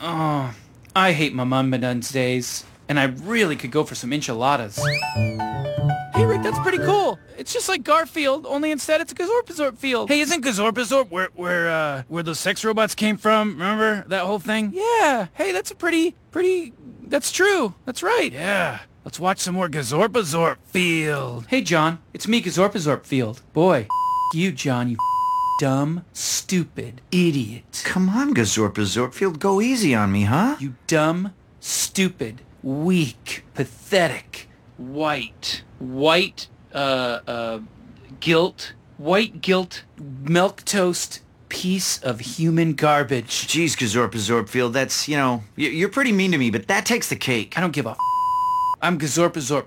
Oh, I hate my mum days, and I really could go for some enchiladas. Hey Rick, that's pretty cool. It's just like Garfield, only instead it's a Gazorpazorp field. Hey, isn't Gazorpazorp where where uh where those sex robots came from? Remember that whole thing? Yeah. Hey, that's a pretty pretty that's true. That's right. Yeah. Let's watch some more Gazorpazorp Field. Hey John, it's me Gazorpazorp Field. Boy, you John, you dumb, stupid idiot. Come on, Gazorpa Field, go easy on me, huh? You dumb, stupid, weak, pathetic, white, white, uh, uh, guilt, white guilt, milk toast, piece of human garbage. Jeez, Gazorpa Field, that's, you know, you're pretty mean to me, but that takes the cake. I don't give a I'm Gazorpazorp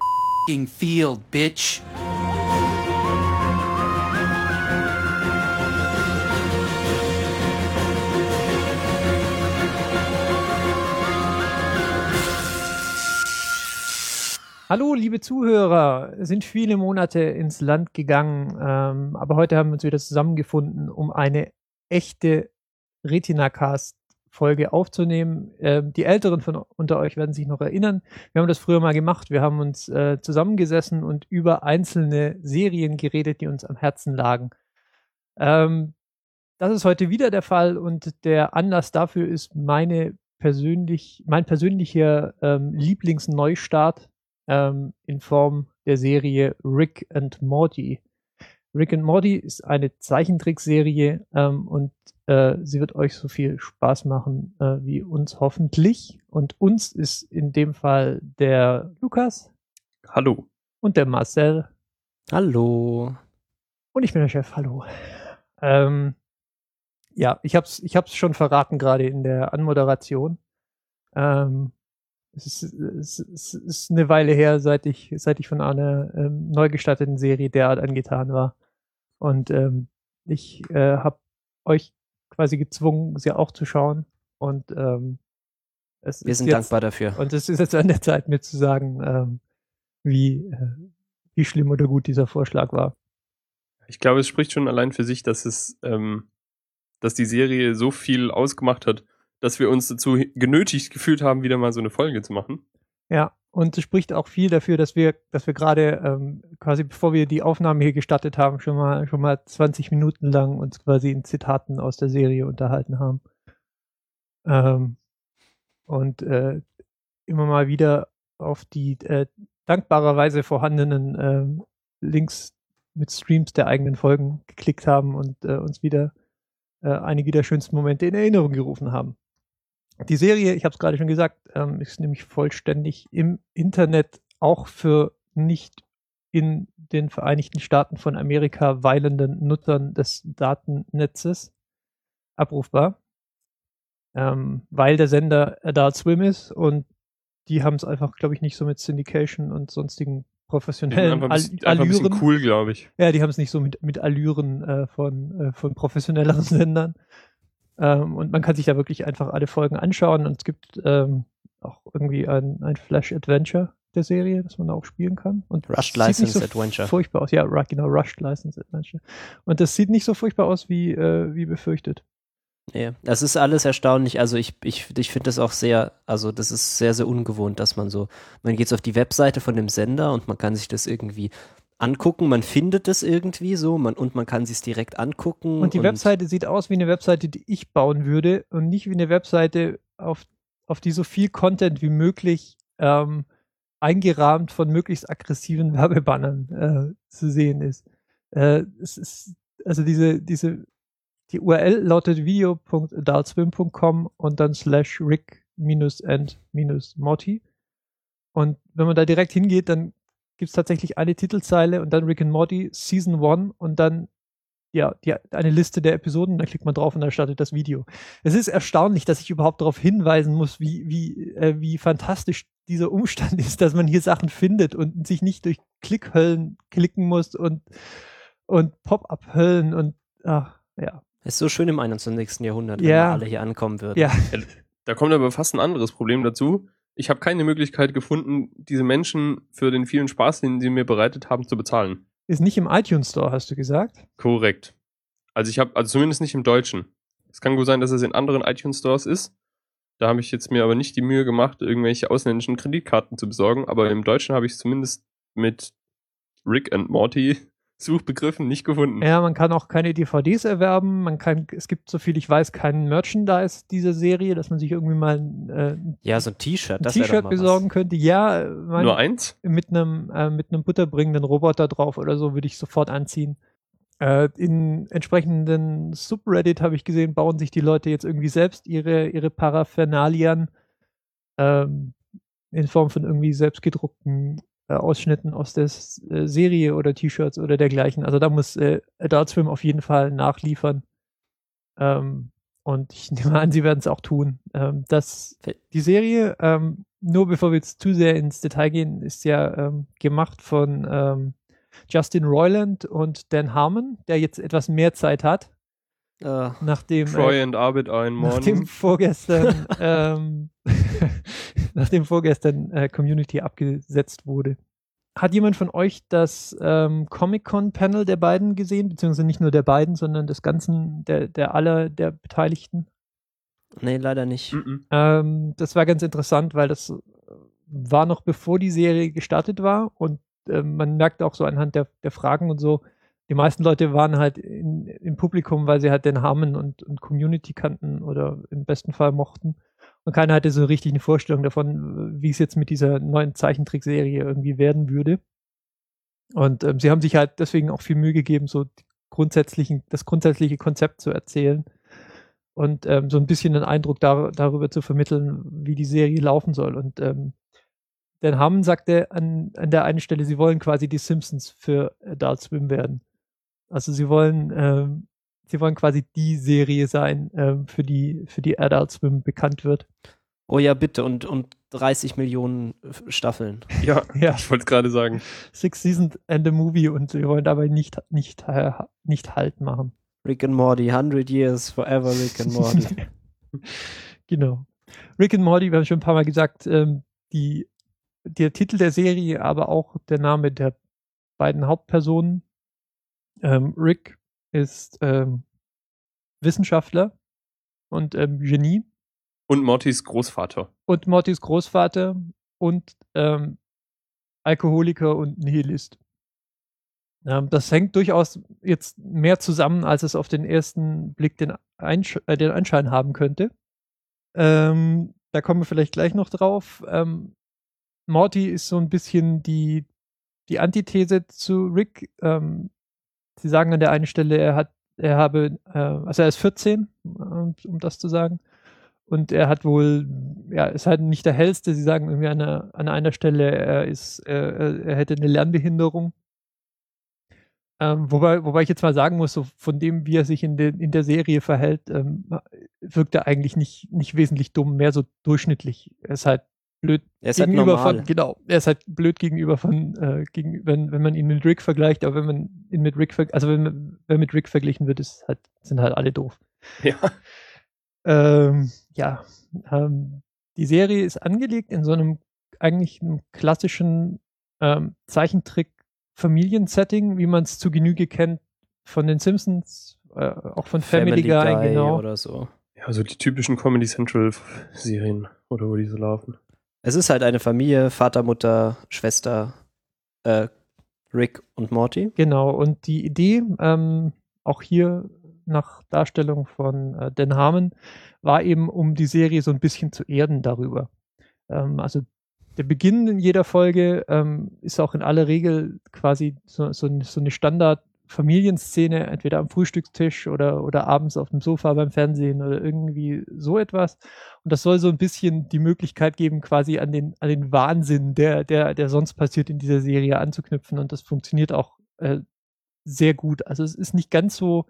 Field, bitch. Hallo, liebe Zuhörer. Es sind viele Monate ins Land gegangen, ähm, aber heute haben wir uns wieder zusammengefunden, um eine echte Retina-Cast-Folge aufzunehmen. Ähm, die Älteren von unter euch werden sich noch erinnern. Wir haben das früher mal gemacht. Wir haben uns äh, zusammengesessen und über einzelne Serien geredet, die uns am Herzen lagen. Ähm, das ist heute wieder der Fall und der Anlass dafür ist meine persönlich, mein persönlicher ähm, Lieblingsneustart ähm, in Form der Serie Rick and Morty. Rick and Morty ist eine Zeichentrickserie ähm, und äh, sie wird euch so viel Spaß machen äh, wie uns hoffentlich. Und uns ist in dem Fall der Lukas. Hallo. Und der Marcel. Hallo. Und ich bin der Chef. Hallo. Ähm, ja, ich hab's, ich hab's schon verraten gerade in der Anmoderation. Ähm, es ist, es, es ist eine Weile her, seit ich, seit ich von einer ähm, neu gestatteten Serie derart angetan war. Und ähm, ich äh, habe euch quasi gezwungen, sie auch zu schauen. Und ähm, es wir sind jetzt, dankbar dafür. Und es ist jetzt an der Zeit, mir zu sagen, ähm, wie, äh, wie schlimm oder gut dieser Vorschlag war. Ich glaube, es spricht schon allein für sich, dass es, ähm, dass die Serie so viel ausgemacht hat, dass wir uns dazu genötigt gefühlt haben, wieder mal so eine Folge zu machen. Ja, und es spricht auch viel dafür, dass wir, dass wir gerade ähm, quasi bevor wir die Aufnahme hier gestartet haben, schon mal schon mal 20 Minuten lang uns quasi in Zitaten aus der Serie unterhalten haben. Ähm, und äh, immer mal wieder auf die äh, dankbarerweise vorhandenen äh, Links mit Streams der eigenen Folgen geklickt haben und äh, uns wieder äh, einige der schönsten Momente in Erinnerung gerufen haben. Die Serie, ich habe es gerade schon gesagt, ähm, ist nämlich vollständig im Internet auch für nicht in den Vereinigten Staaten von Amerika weilenden Nutzern des Datennetzes abrufbar, ähm, weil der Sender Adult Swim ist und die haben es einfach, glaube ich, nicht so mit Syndication und sonstigen professionellen ein bisschen, Allüren. Einfach ein bisschen cool, glaube ich. Ja, die haben es nicht so mit, mit Allüren äh, von, äh, von professionelleren Sendern. Ähm, und man kann sich da wirklich einfach alle Folgen anschauen und es gibt ähm, auch irgendwie ein, ein Flash-Adventure der Serie, das man da auch spielen kann. Und Rushed License so Adventure. Furchtbar aus. Ja, genau, Rushed License Adventure. Und das sieht nicht so furchtbar aus wie, äh, wie befürchtet. Ja, das ist alles erstaunlich. Also ich, ich, ich finde das auch sehr, also das ist sehr, sehr ungewohnt, dass man so, man geht so auf die Webseite von dem Sender und man kann sich das irgendwie angucken, man findet es irgendwie so man, und man kann es direkt angucken. Und die und Webseite sieht aus wie eine Webseite, die ich bauen würde und nicht wie eine Webseite, auf, auf die so viel Content wie möglich ähm, eingerahmt von möglichst aggressiven Werbebannern äh, zu sehen ist. Äh, es ist. Also diese, diese, die URL lautet video.adultswim.com und dann slash rick-and-morty. Und wenn man da direkt hingeht, dann gibt es tatsächlich eine Titelzeile und dann Rick and Morty Season 1 und dann ja, die, eine Liste der Episoden, da klickt man drauf und dann startet das Video. Es ist erstaunlich, dass ich überhaupt darauf hinweisen muss, wie, wie, äh, wie fantastisch dieser Umstand ist, dass man hier Sachen findet und sich nicht durch Klickhöllen klicken muss und, und Pop-up-Höllen und ach, ja. Es ist so schön im 21. Jahrhundert, wenn ja. alle hier ankommen würden. Ja. Da kommt aber fast ein anderes Problem dazu ich habe keine Möglichkeit gefunden, diese Menschen für den vielen Spaß, den sie mir bereitet haben, zu bezahlen. Ist nicht im iTunes Store, hast du gesagt? Korrekt. Also ich habe, also zumindest nicht im Deutschen. Es kann gut sein, dass es in anderen iTunes Stores ist, Da habe ich jetzt mir aber nicht die Mühe gemacht, irgendwelche ausländischen Kreditkarten zu besorgen, aber im Deutschen habe ich es zumindest mit Rick and Morty Suchbegriffen nicht gefunden. Ja, man kann auch keine DVDs erwerben. Man kann, es gibt, so viel ich weiß, keinen Merchandise dieser Serie, dass man sich irgendwie mal äh, ein Ja, so ein T-Shirt. T-Shirt besorgen Was. könnte. Ja, mein, Nur eins? mit einem äh, mit einem butterbringenden Roboter drauf oder so würde ich sofort anziehen. Äh, in entsprechenden Subreddit habe ich gesehen, bauen sich die Leute jetzt irgendwie selbst ihre ihre Paraphernalien ähm, in Form von irgendwie selbstgedruckten äh, Ausschnitten aus der äh, Serie oder T-Shirts oder dergleichen. Also da muss äh, Adult Swim auf jeden Fall nachliefern. Ähm, und ich nehme an, sie werden es auch tun. Ähm, das, die Serie, ähm, nur bevor wir jetzt zu sehr ins Detail gehen, ist ja ähm, gemacht von ähm, Justin Roiland und Dan Harmon, der jetzt etwas mehr Zeit hat, Äh, nachdem äh, Troy and Arbit ein nachdem Morning. vorgestern ähm, nachdem vorgestern äh, Community abgesetzt wurde. Hat jemand von euch das ähm, Comic-Con-Panel der beiden gesehen, beziehungsweise nicht nur der beiden, sondern des ganzen, der, der aller der Beteiligten? nee, leider nicht. Mhm. Ähm, das war ganz interessant, weil das äh, war noch bevor die Serie gestartet war und ähm, man merkt auch so anhand der, der Fragen und so, die meisten Leute waren halt in, im Publikum, weil sie halt den Harmon und, und Community kannten oder im besten Fall mochten. Und keiner hatte so richtig eine Vorstellung davon, wie es jetzt mit dieser neuen Zeichentrickserie irgendwie werden würde. Und ähm, sie haben sich halt deswegen auch viel Mühe gegeben, so grundsätzlichen, das grundsätzliche Konzept zu erzählen und ähm, so ein bisschen den Eindruck dar darüber zu vermitteln, wie die Serie laufen soll. Und ähm, Dan Harmon sagte an, an der einen Stelle, sie wollen quasi die Simpsons für Adult Swim werden. Also sie wollen, ähm, sie wollen quasi die Serie sein, ähm, für die, für die Adult Swim bekannt wird. Oh ja, bitte. Und, und 30 Millionen F- Staffeln. Ja, Ja, ich wollte es gerade sagen. Six Seasons and a Movie und sie wollen dabei nicht, nicht, äh, nicht Halt machen. Rick and Morty, 100 Years Forever Rick and Morty. genau. Rick and Morty, wir haben schon ein paar Mal gesagt, ähm, die, der Titel der Serie, aber auch der Name der beiden Hauptpersonen. Ähm, Rick ist ähm, Wissenschaftler und ähm, Genie Und Mortys Großvater. und Mortys Großvater und ähm, Alkoholiker und Nihilist. Ähm, das hängt durchaus jetzt mehr zusammen, als es auf den ersten Blick den, Einsch äh, den Anschein haben könnte. Ähm, da kommen wir vielleicht gleich noch drauf. Morty ist so ein bisschen die, die Antithese zu Rick. Ähm, sie sagen an der einen Stelle, er hat, er habe, äh, also er ist 14, um, um das zu sagen. Und er hat wohl, ja, ist halt nicht der hellste. Sie sagen irgendwie an einer, an einer Stelle, er ist, äh, er hätte eine Lernbehinderung. Ähm, wobei, wobei ich jetzt mal sagen muss, so von dem, wie er sich in, den, in der Serie verhält, ähm, wirkt er eigentlich nicht, nicht wesentlich dumm, mehr so durchschnittlich. Er ist halt blöd Er ist halt gegenüber normal. von, genau, er ist halt blöd gegenüber von, äh, gegen, wenn, wenn man ihn mit Rick vergleicht, aber wenn man ihn mit Rick, also wenn, wenn mit Rick verglichen wird, ist halt, sind halt alle doof. Ja. Ähm, ja, ähm, die Serie ist angelegt in so einem eigentlich einem klassischen ähm, Zeichentrick-Familiensetting, wie man es zu Genüge kennt von den Simpsons, äh, auch von Family, Guy, genau. oder so. Ja, so die typischen Comedy Central Serien oder wo die so laufen. Es ist halt eine Familie, Vater, Mutter, Schwester, äh, Rick und Morty. Genau, und die Idee, ähm, auch hier nach Darstellung von äh, Dan Harmon, war eben, um die Serie so ein bisschen zu erden darüber. Ähm, also der Beginn in jeder Folge ähm, ist auch in aller Regel quasi so, so, so eine Standard-Familienszene, entweder am Frühstückstisch oder, oder abends auf dem Sofa beim Fernsehen oder irgendwie so etwas. Und das soll so ein bisschen die Möglichkeit geben, quasi an den, an den Wahnsinn, der, der, der sonst passiert in dieser Serie anzuknüpfen. Und das funktioniert auch äh, sehr gut. Also es ist nicht ganz so,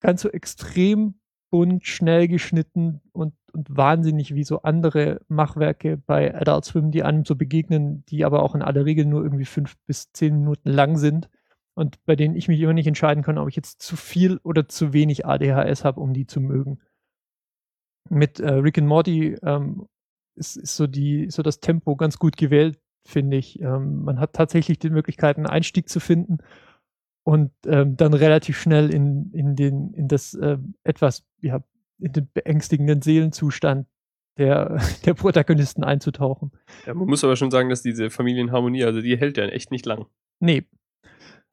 ganz so extrem bunt, schnell geschnitten und, und wahnsinnig wie so andere Machwerke bei Adult Swim, die einem so begegnen, die aber auch in aller Regel nur irgendwie fünf bis zehn Minuten lang sind und bei denen ich mich immer nicht entscheiden kann, ob ich jetzt zu viel oder zu wenig ADHS habe, um die zu mögen. Mit äh, Rick and Morty ähm, ist, ist so die, so das Tempo ganz gut gewählt, finde ich. Ähm, man hat tatsächlich die Möglichkeit, einen Einstieg zu finden und ähm, dann relativ schnell in, in, den, in das äh, etwas, ja, in den beängstigenden Seelenzustand der, der Protagonisten einzutauchen. Ja, man muss aber schon sagen, dass diese Familienharmonie, also die hält ja echt nicht lang. Nee.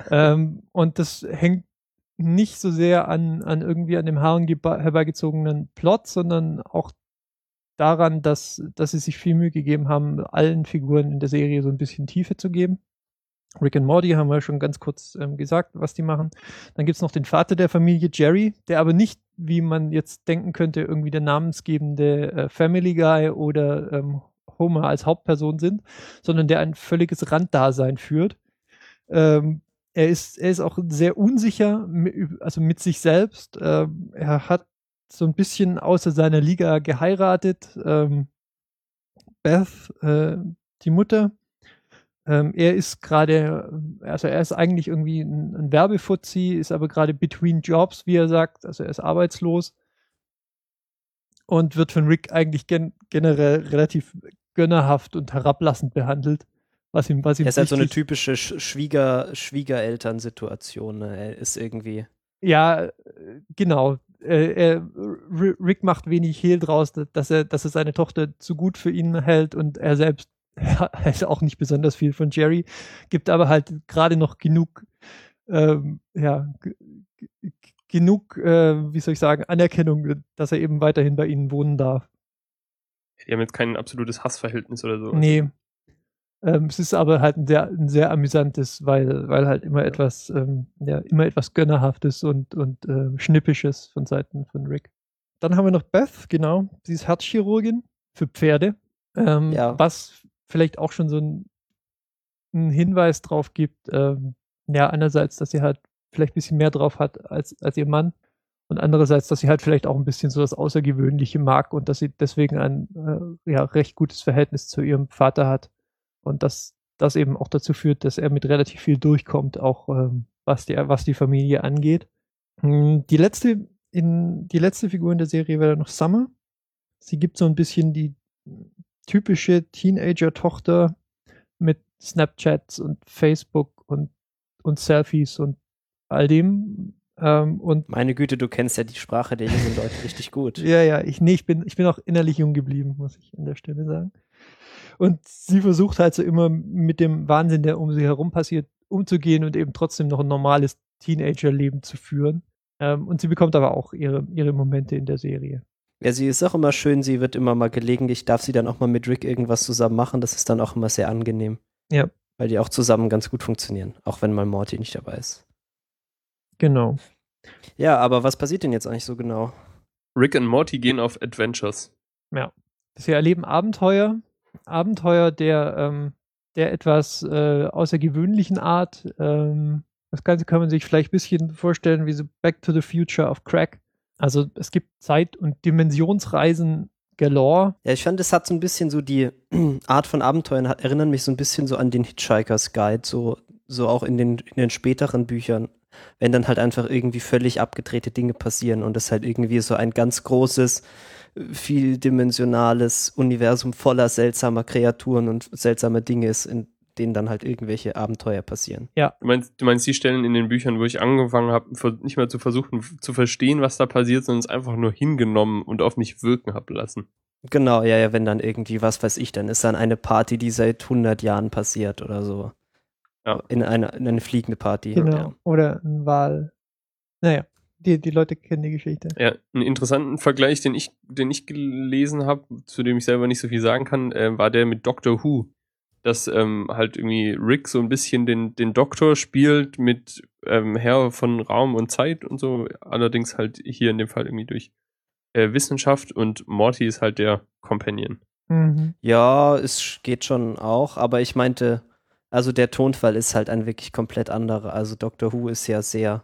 Ähm, und das hängt nicht so sehr an, an irgendwie an dem Haaren herbeigezogenen Plot, sondern auch daran, dass, dass sie sich viel Mühe gegeben haben, allen Figuren in der Serie so ein bisschen Tiefe zu geben. Rick and Morty haben wir schon ganz kurz ähm, gesagt, was die machen. Dann gibt's noch den Vater der Familie, Jerry, der aber nicht, wie man jetzt denken könnte, irgendwie der namensgebende äh, Family Guy oder ähm, Homer als Hauptperson sind, sondern der ein völliges Randdasein führt. Ähm, er ist, er ist auch sehr unsicher, also mit sich selbst. Ähm, er hat so ein bisschen außer seiner Liga geheiratet. Ähm, Beth, äh, die Mutter, ähm, er ist gerade, also er ist eigentlich irgendwie ein, ein Werbefuzzi, ist aber gerade between jobs, wie er sagt, also er ist arbeitslos und wird von Rick eigentlich gen generell relativ gönnerhaft und herablassend behandelt. Was ihm, was ihm er ist halt so eine typische Schwieger, Schwiegerelternsituation. Ne? Er ist irgendwie. Ja, genau. Äh, er, Rick macht wenig Hehl draus, dass er, dass er seine Tochter zu gut für ihn hält und er selbst hält auch nicht besonders viel von Jerry, gibt aber halt gerade noch genug, ähm, ja, genug, äh, wie soll ich sagen, Anerkennung, dass er eben weiterhin bei ihnen wohnen darf. Die haben jetzt kein absolutes Hassverhältnis oder so. Nee, ähm, es ist aber halt ein sehr, ein sehr amüsantes, weil, weil halt immer ja. etwas, ähm, ja, immer etwas Gönnerhaftes und, und äh, Schnippisches von Seiten von Rick. Dann haben wir noch Beth, genau. Sie ist Herzchirurgin für Pferde. Ähm, ja. Was vielleicht auch schon so ein, ein Hinweis drauf gibt, ähm, ja, einerseits, dass sie halt vielleicht ein bisschen mehr drauf hat als, als ihr Mann und andererseits, dass sie halt vielleicht auch ein bisschen so das Außergewöhnliche mag und dass sie deswegen ein äh, ja, recht gutes Verhältnis zu ihrem Vater hat und dass das eben auch dazu führt, dass er mit relativ viel durchkommt, auch ähm, was, die, was die Familie angeht. Hm, die letzte, in, die letzte Figur in der Serie wäre noch Summer. Sie gibt so ein bisschen die typische Teenager-Tochter mit Snapchats und Facebook und, und Selfies und all dem. Ähm, und Meine Güte, du kennst ja die Sprache der jungen Leute richtig gut. ja, ja, ich, nee, ich bin, ich bin auch innerlich jung geblieben, muss ich an der Stelle sagen. Und sie versucht halt so immer mit dem Wahnsinn, der um sie herum passiert, umzugehen und eben trotzdem noch ein normales Teenager-Leben zu führen. Ähm, und sie bekommt aber auch ihre, ihre Momente in der Serie. Ja, sie ist auch immer schön, sie wird immer mal gelegentlich, darf sie dann auch mal mit Rick irgendwas zusammen machen, das ist dann auch immer sehr angenehm. Ja. Weil die auch zusammen ganz gut funktionieren, auch wenn mal Morty nicht dabei ist. Genau. Ja, aber was passiert denn jetzt eigentlich so genau? Rick und Morty gehen auf Adventures. Ja. Sie erleben Abenteuer, Abenteuer der, ähm, der etwas äh, außergewöhnlichen Art. Ähm, das Ganze kann man sich vielleicht ein bisschen vorstellen wie so Back to the Future of Crack. Also es gibt Zeit- und Dimensionsreisen galore. Ja, ich fand, es hat so ein bisschen so die Art von Abenteuern, hat, erinnern mich so ein bisschen so an den Hitchhiker's Guide, so, so auch in den, in den späteren Büchern wenn dann halt einfach irgendwie völlig abgedrehte Dinge passieren und es halt irgendwie so ein ganz großes vieldimensionales Universum voller seltsamer Kreaturen und seltsamer Dinge ist, in denen dann halt irgendwelche Abenteuer passieren. Ja. Du meinst, du meinst die Stellen in den Büchern, wo ich angefangen habe, nicht mehr zu versuchen zu verstehen, was da passiert, sondern es einfach nur hingenommen und auf mich wirken habe lassen. Genau, ja, ja, wenn dann irgendwie, was weiß ich, dann ist dann eine Party, die seit 100 Jahren passiert oder so. Ja. In, eine, in eine fliegende Party. Genau. Ja. Oder ein Wahl. Naja die, die Leute kennen die Geschichte. Ja, einen interessanten Vergleich, den ich, den ich gelesen habe, zu dem ich selber nicht so viel sagen kann, äh, war der mit Doctor Who. Dass ähm, halt irgendwie Rick so ein bisschen den, den Doktor spielt mit ähm, Herr von Raum und Zeit und so, allerdings halt hier in dem Fall irgendwie durch äh, Wissenschaft und Morty ist halt der Companion. Mhm. Ja, es geht schon auch, aber ich meinte, also der Tonfall ist halt ein wirklich komplett anderer. Also Doctor Who ist ja sehr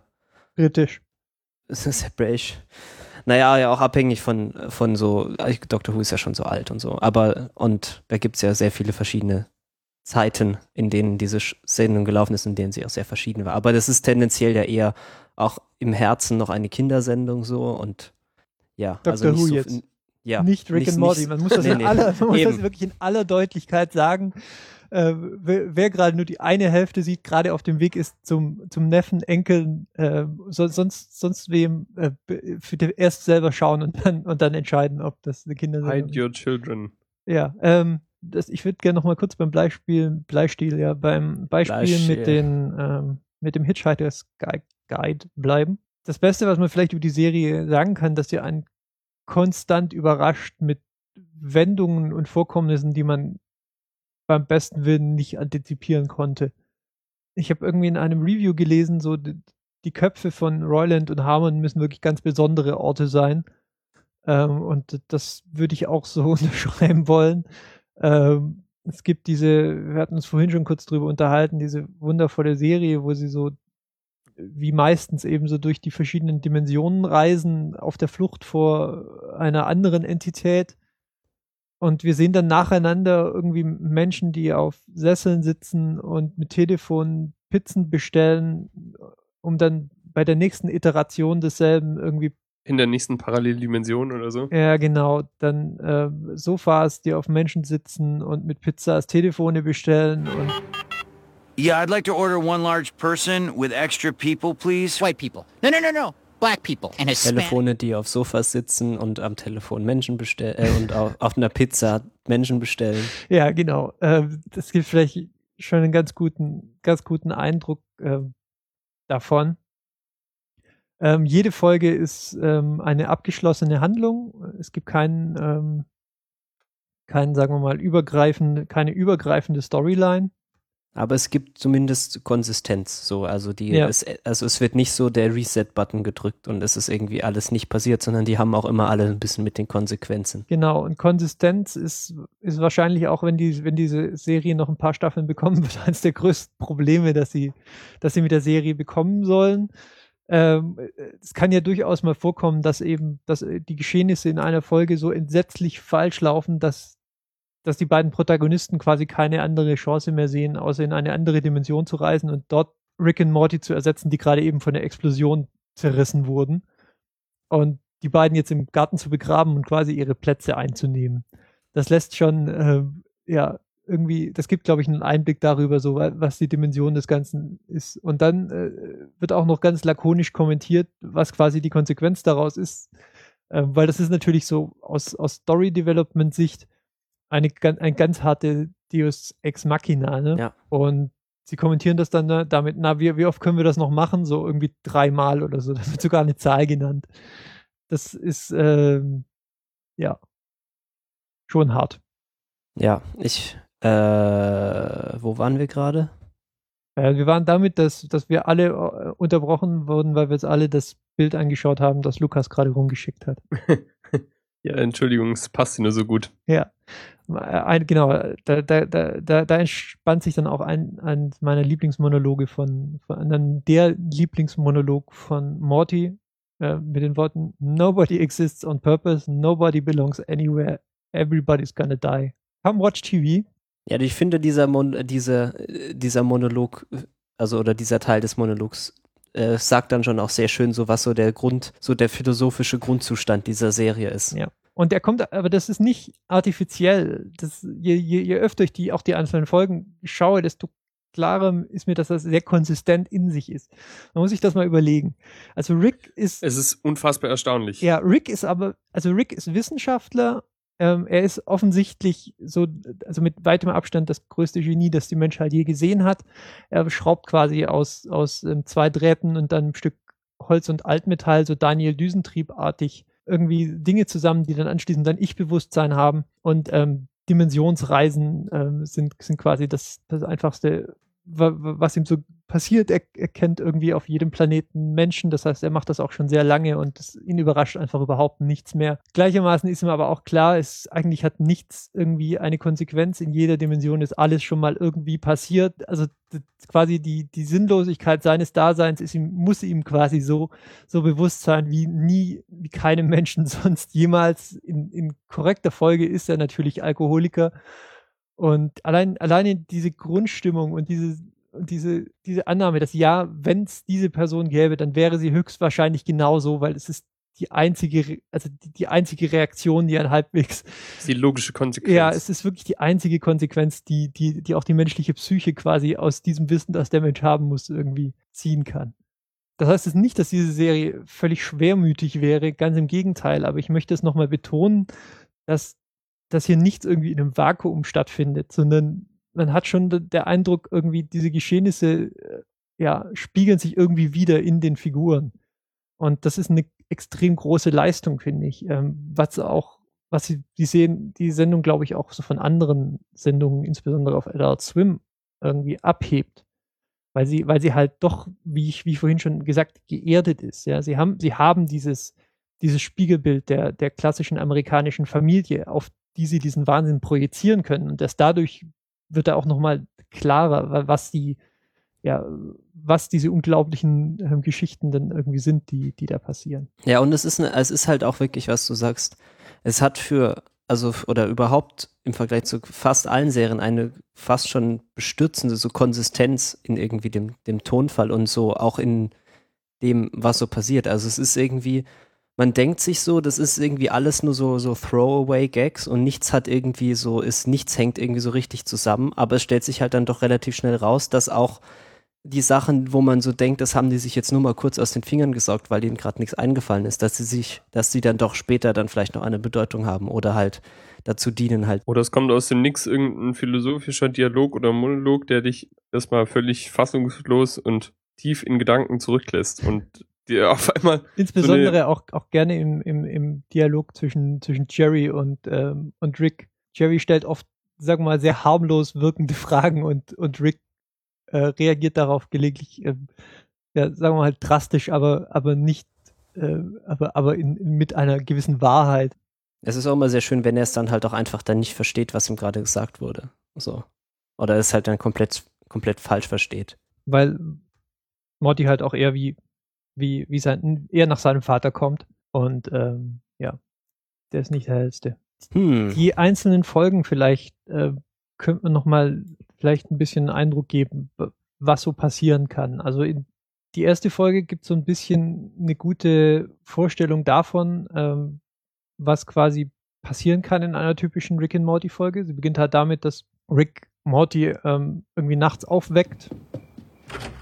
britisch. British. Naja, ja auch abhängig von, von so, Doctor Who ist ja schon so alt und so, aber und da gibt es ja sehr viele verschiedene Zeiten, in denen diese Sendung gelaufen ist, in denen sie auch sehr verschieden war. Aber das ist tendenziell ja eher auch im Herzen noch eine Kindersendung so und ja, Doctor also Who so, jetzt. Ja, nicht Rick nicht- and Morty. nicht- Man muss das, Nee, in nee. aller, man muss das wirklich in aller Deutlichkeit sagen. Äh, wer wer gerade nur die eine Hälfte sieht, gerade auf dem Weg ist zum, zum Neffen, Enkel, äh, so, sonst, sonst wem äh, be- für den erst selber schauen und dann, und dann entscheiden, ob das eine Kinder sind. Hide your children. Ja, ähm, das, ich würde gerne noch mal kurz beim Bleispiel, Bleistiel, ja, beim Beispiel Bleistiel. mit den, ähm, mit dem Hitchhiker's Guide, Guide bleiben. Das Beste, was man vielleicht über die Serie sagen kann, dass sie einen konstant überrascht mit Wendungen und Vorkommnissen, die man beim besten Willen nicht antizipieren konnte. Ich habe irgendwie in einem Review gelesen, so die, die Köpfe von Royland und Harmon müssen wirklich ganz besondere Orte sein. Ähm, und das würde ich auch so unterschreiben wollen. Ähm, es gibt diese, wir hatten uns vorhin schon kurz drüber unterhalten, diese wundervolle Serie, wo sie so wie meistens eben so durch die verschiedenen Dimensionen reisen, auf der Flucht vor einer anderen Entität. Und wir sehen dann nacheinander irgendwie Menschen, die auf Sesseln sitzen und mit Telefon Pizzen bestellen, um dann bei der nächsten Iteration desselben irgendwie In der nächsten Paralleldimension oder so. ja, genau. Dann äh, Sofas, die auf Menschen sitzen und mit Pizzas Telefone bestellen und Yeah, I'd like to order one large person with extra people, please. White people. No, no, no, no. Black people and Hispanic. Telefone, die auf Sofas sitzen und am Telefon Menschen bestellen äh, und auf, auf einer Pizza Menschen bestellen. ja, genau. Äh, das gibt vielleicht schon einen ganz guten, ganz guten Eindruck äh, davon. Ähm, jede Folge ist ähm, eine abgeschlossene Handlung. Es gibt keinen, ähm, keinen, sagen wir mal, übergreifende, keine übergreifende Storyline. Aber es gibt zumindest Konsistenz. So, also die, Ja. es, also es wird nicht so der Reset-Button gedrückt und es ist irgendwie alles nicht passiert, sondern die haben auch immer alle ein bisschen mit den Konsequenzen. Genau, und Konsistenz ist, ist wahrscheinlich auch, wenn, die, wenn diese Serie noch ein paar Staffeln bekommen wird, eines der größten Probleme, dass sie, dass sie mit der Serie bekommen sollen. Ähm, es kann ja durchaus mal vorkommen, dass eben dass äh, die Geschehnisse in einer Folge so entsetzlich falsch laufen, dass, dass die beiden Protagonisten quasi keine andere Chance mehr sehen, außer in eine andere Dimension zu reisen und dort Rick und Morty zu ersetzen, die gerade eben von der Explosion zerrissen wurden. Und die beiden jetzt im Garten zu begraben und quasi ihre Plätze einzunehmen. Das lässt schon, äh, ja, irgendwie, das gibt, glaube ich, einen Einblick darüber, so wa- was die Dimension des Ganzen ist. Und dann äh, wird auch noch ganz lakonisch kommentiert, was quasi die Konsequenz daraus ist, äh, weil das ist natürlich so aus, aus Story-Development-Sicht eine, ein ganz harte Deus Ex Machina, ne? Ja. Und sie kommentieren das dann ne, damit, na, wie, wie oft können wir das noch machen? So irgendwie dreimal oder so. Da wird sogar eine Zahl genannt. Das ist, ähm, ja, schon hart. Ja, ich, äh, wo waren wir gerade? Äh, wir waren damit, dass, dass wir alle äh, unterbrochen wurden, weil wir jetzt alle das Bild angeschaut haben, das Lukas gerade rumgeschickt hat. Ja, Entschuldigung, es passt nur so gut. Ja, ein, genau, da, da, da, da, entspannt sich dann auch ein, ein meiner Lieblingsmonologe von, von dann der Lieblingsmonolog von Morty äh, mit den Worten Nobody exists on purpose, nobody belongs anywhere, everybody's gonna die. Come watch TV. Ja, ich finde dieser, Mon dieser, äh, dieser Monolog, äh, also oder dieser Teil des Monologs, äh, sagt dann schon auch sehr schön so, was so der Grund, so der philosophische Grundzustand dieser Serie ist. Ja. Und der kommt, aber das ist nicht artifiziell. Das, je, je, je öfter ich die, auch die einzelnen Folgen schaue, desto klarer ist mir, dass das sehr konsistent in sich ist. Man muss sich das mal überlegen. Also Rick ist Es ist unfassbar erstaunlich. Ja, Rick ist aber, also Rick ist Wissenschaftler. Ähm, er ist offensichtlich so, also mit weitem Abstand das größte Genie, das die Menschheit je gesehen hat. Er schraubt quasi aus, aus ähm, zwei Drähten und dann einem Stück Holz und Altmetall, so Daniel Düsentrieb-artig, irgendwie Dinge zusammen, die dann anschließend sein Ich-Bewusstsein haben. Und ähm, Dimensionsreisen ähm, sind, sind quasi das, das einfachste, was ihm so passiert. Er, er kennt irgendwie auf jedem Planeten Menschen. Das heißt, er macht das auch schon sehr lange und das, ihn überrascht einfach überhaupt nichts mehr. Gleichermaßen ist ihm aber auch klar, es eigentlich hat nichts irgendwie eine Konsequenz. In jeder Dimension ist alles schon mal irgendwie passiert. Also quasi die, die Sinnlosigkeit seines Daseins ist ihm, muss ihm quasi so, so bewusst sein, wie nie, wie keinem Menschen sonst jemals. In, in korrekter Folge ist er natürlich Alkoholiker. Und allein, alleine diese Grundstimmung und diese, und diese, diese Annahme, dass ja, wenn es diese Person gäbe, dann wäre sie höchstwahrscheinlich genauso, weil es ist die einzige, also die, die einzige Reaktion, die ein halbwegs Die logische Konsequenz. ja, es ist wirklich die einzige Konsequenz, die, die, die auch die menschliche Psyche quasi aus diesem Wissen, das der Mensch haben muss, irgendwie ziehen kann. Das heißt jetzt nicht, dass diese Serie völlig schwermütig wäre, ganz im Gegenteil, aber ich möchte es nochmal betonen, dass, dass hier nichts irgendwie in einem Vakuum stattfindet, sondern man hat schon de- der Eindruck, irgendwie diese Geschehnisse äh, ja, spiegeln sich irgendwie wieder in den Figuren. Und das ist eine extrem große Leistung, finde ich, ähm, was auch was sie, die sehen, die Sendung, glaube ich, auch so von anderen Sendungen, insbesondere auf Adult Swim, irgendwie abhebt. Weil sie, weil sie halt doch, wie ich, wie vorhin schon gesagt, geerdet ist. Ja, sie haben, sie haben dieses, dieses Spiegelbild der, der klassischen amerikanischen Familie, auf die sie diesen Wahnsinn projizieren können. Und das dadurch wird da auch nochmal klarer, wa- was die, ja, was diese unglaublichen ähm, Geschichten dann irgendwie sind, die, die da passieren. Ja, und es ist, ne, es ist halt auch wirklich, was du sagst. Es hat für, also, oder überhaupt im Vergleich zu fast allen Serien eine fast schon bestürzende so Konsistenz in irgendwie dem, dem Tonfall und so auch in dem, was so passiert. Also es ist irgendwie, man denkt sich so, das ist irgendwie alles nur so, so Throwaway-Gags und nichts hat irgendwie so, ist, nichts hängt irgendwie so richtig zusammen, aber es stellt sich halt dann doch relativ schnell raus, dass auch die Sachen, wo man so denkt, das haben die sich jetzt nur mal kurz aus den Fingern gesaugt, weil ihnen gerade nichts eingefallen ist, dass sie sich, dass sie dann doch später dann vielleicht noch eine Bedeutung haben oder halt dazu dienen halt. Oder es kommt aus dem Nix irgendein philosophischer Dialog oder Monolog, der dich erstmal völlig fassungslos und tief in Gedanken zurücklässt und dir auf einmal Insbesondere auch, auch gerne im, im, im Dialog zwischen, zwischen Jerry und, ähm, und Rick. Jerry stellt oft, sagen wir mal, sehr harmlos wirkende Fragen und, und Rick äh, reagiert darauf gelegentlich, ähm, ja, sagen wir mal, drastisch, aber, aber nicht, äh, aber, aber in, mit einer gewissen Wahrheit. Es ist auch immer sehr schön, wenn er es dann halt auch einfach dann nicht versteht, was ihm gerade gesagt wurde. So. Oder es halt dann komplett, komplett falsch versteht. Weil Morty halt auch eher wie, wie, wie sein, eher nach seinem Vater kommt. Und ähm, ja, der ist nicht der hellste. Hm. Die einzelnen Folgen vielleicht äh, könnte man noch mal vielleicht ein bisschen einen Eindruck geben, was so passieren kann. Also in die erste Folge gibt so ein bisschen eine gute Vorstellung davon, ähm, was quasi passieren kann in einer typischen Rick and Morty Folge. Sie beginnt halt damit, dass Rick Morty ähm, irgendwie nachts aufweckt.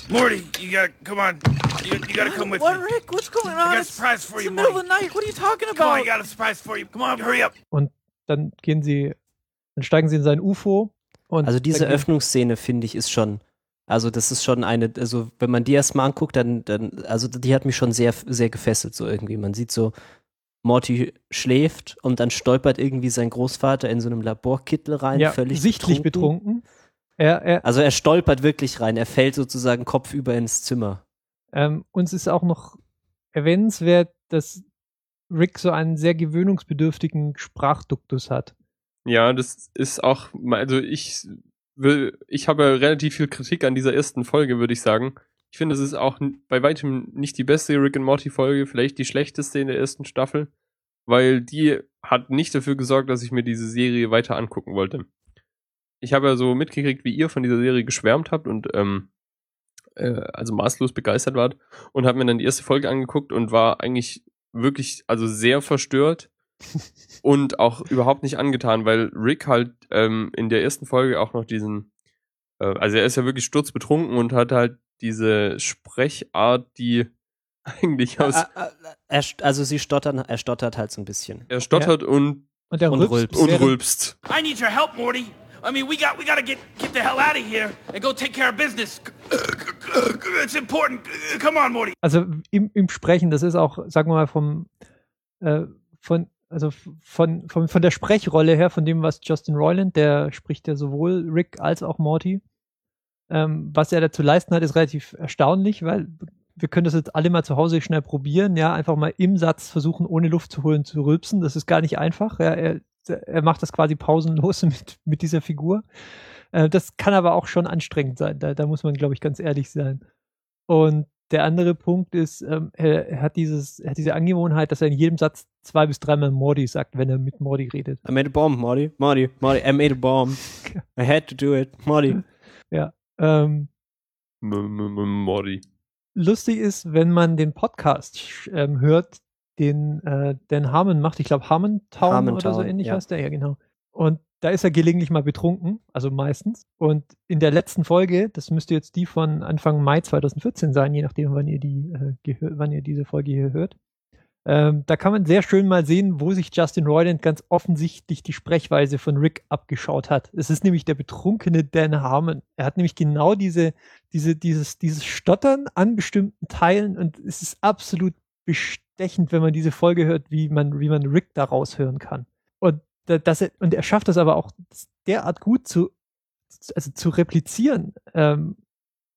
Morty, you gotta come on. You, you gotta come with What, me. Rick? What's going I on? got a surprise for it's you, the middle of Morty. the night. What are you talking Come on, I about? got a surprise for you. Come on, hurry up. Und dann gehen sie, dann steigen sie in sein UFO. Und Also diese Öffnungsszene, finde ich, ist schon, also das ist schon eine, also wenn man die erstmal anguckt, dann, dann, also die hat mich schon sehr, sehr gefesselt, so irgendwie. Man sieht so, Morty schläft und dann stolpert irgendwie sein Großvater in so einem Laborkittel rein, ja, völlig sichtlich betrunken. Er, er, Also er stolpert wirklich rein, er fällt sozusagen kopfüber ins Zimmer. Ähm, uns ist auch noch erwähnenswert, dass Rick so einen sehr gewöhnungsbedürftigen Sprachduktus hat. Ja, das ist auch, also ich will, ich habe relativ viel Kritik an dieser ersten Folge, würde ich sagen. Ich finde, es ist auch bei weitem nicht die beste Rick and Morty Folge, vielleicht die schlechteste in der ersten Staffel, weil die hat nicht dafür gesorgt, dass ich mir diese Serie weiter angucken wollte. Ich habe ja so mitgekriegt, wie ihr von dieser Serie geschwärmt habt und ähm, äh, also maßlos begeistert wart und habe mir dann die erste Folge angeguckt und war eigentlich wirklich, also sehr verstört und auch überhaupt nicht angetan, weil Rick halt ähm, in der ersten Folge auch noch diesen, äh, also er ist ja wirklich sturzbetrunken und hat halt diese Sprechart, die eigentlich aus, Ä- ä- er, st- also sie stottern, er stottert halt so ein bisschen. er stottert und, Und er Und rülpst, und rülpst. I need your help, Morty. I mean, we got we gotta get get the hell out of here and go take care of business. It's important. Come on, Morty. Also im, im Sprechen, das ist auch, sagen wir mal, vom, äh, von, also von, von, von der Sprechrolle her, von dem, was Justin Roiland, der spricht ja sowohl Rick als auch Morty, ähm, was er da zu leisten hat, ist relativ erstaunlich, weil wir können das jetzt alle mal zu Hause schnell probieren, ja, einfach mal im Satz versuchen, ohne Luft zu holen, zu rülpsen. Das ist gar nicht einfach. Ja, er, er macht das quasi pausenlos mit, mit dieser Figur. Äh, das kann aber auch schon anstrengend sein. Da, da muss man, glaube ich, ganz ehrlich sein. Und der andere Punkt ist, ähm, er, er, hat dieses, er hat diese Angewohnheit, dass er in jedem Satz zwei bis dreimal Morty sagt, wenn er mit Morty redet. I made a bomb, Morty. Morty, Morty, I made a bomb. I had to do it. Morty. Ähm, M -m -m Morty. lustig ist, wenn man den Podcast ähm, hört, den äh, Dan Harmon macht. Ich glaube Harmontown Harmontown, oder so ähnlich ja. heißt der, ja genau. Und da ist er gelegentlich mal betrunken, also meistens. Und in der letzten Folge, das müsste jetzt die von Anfang Mai 2014 sein, je nachdem, wann ihr die, äh, wann ihr diese Folge hier hört. Ähm, da kann man sehr schön mal sehen, wo sich Justin Roiland ganz offensichtlich die Sprechweise von Rick abgeschaut hat. Es ist nämlich der betrunkene Dan Harmon. Er hat nämlich genau diese, diese, dieses, dieses Stottern an bestimmten Teilen und es ist absolut bestechend, wenn man diese Folge hört, wie man, wie man Rick da raushören kann. Und da- dass er, und er schafft das aber auch derart gut zu, also zu replizieren. Ähm,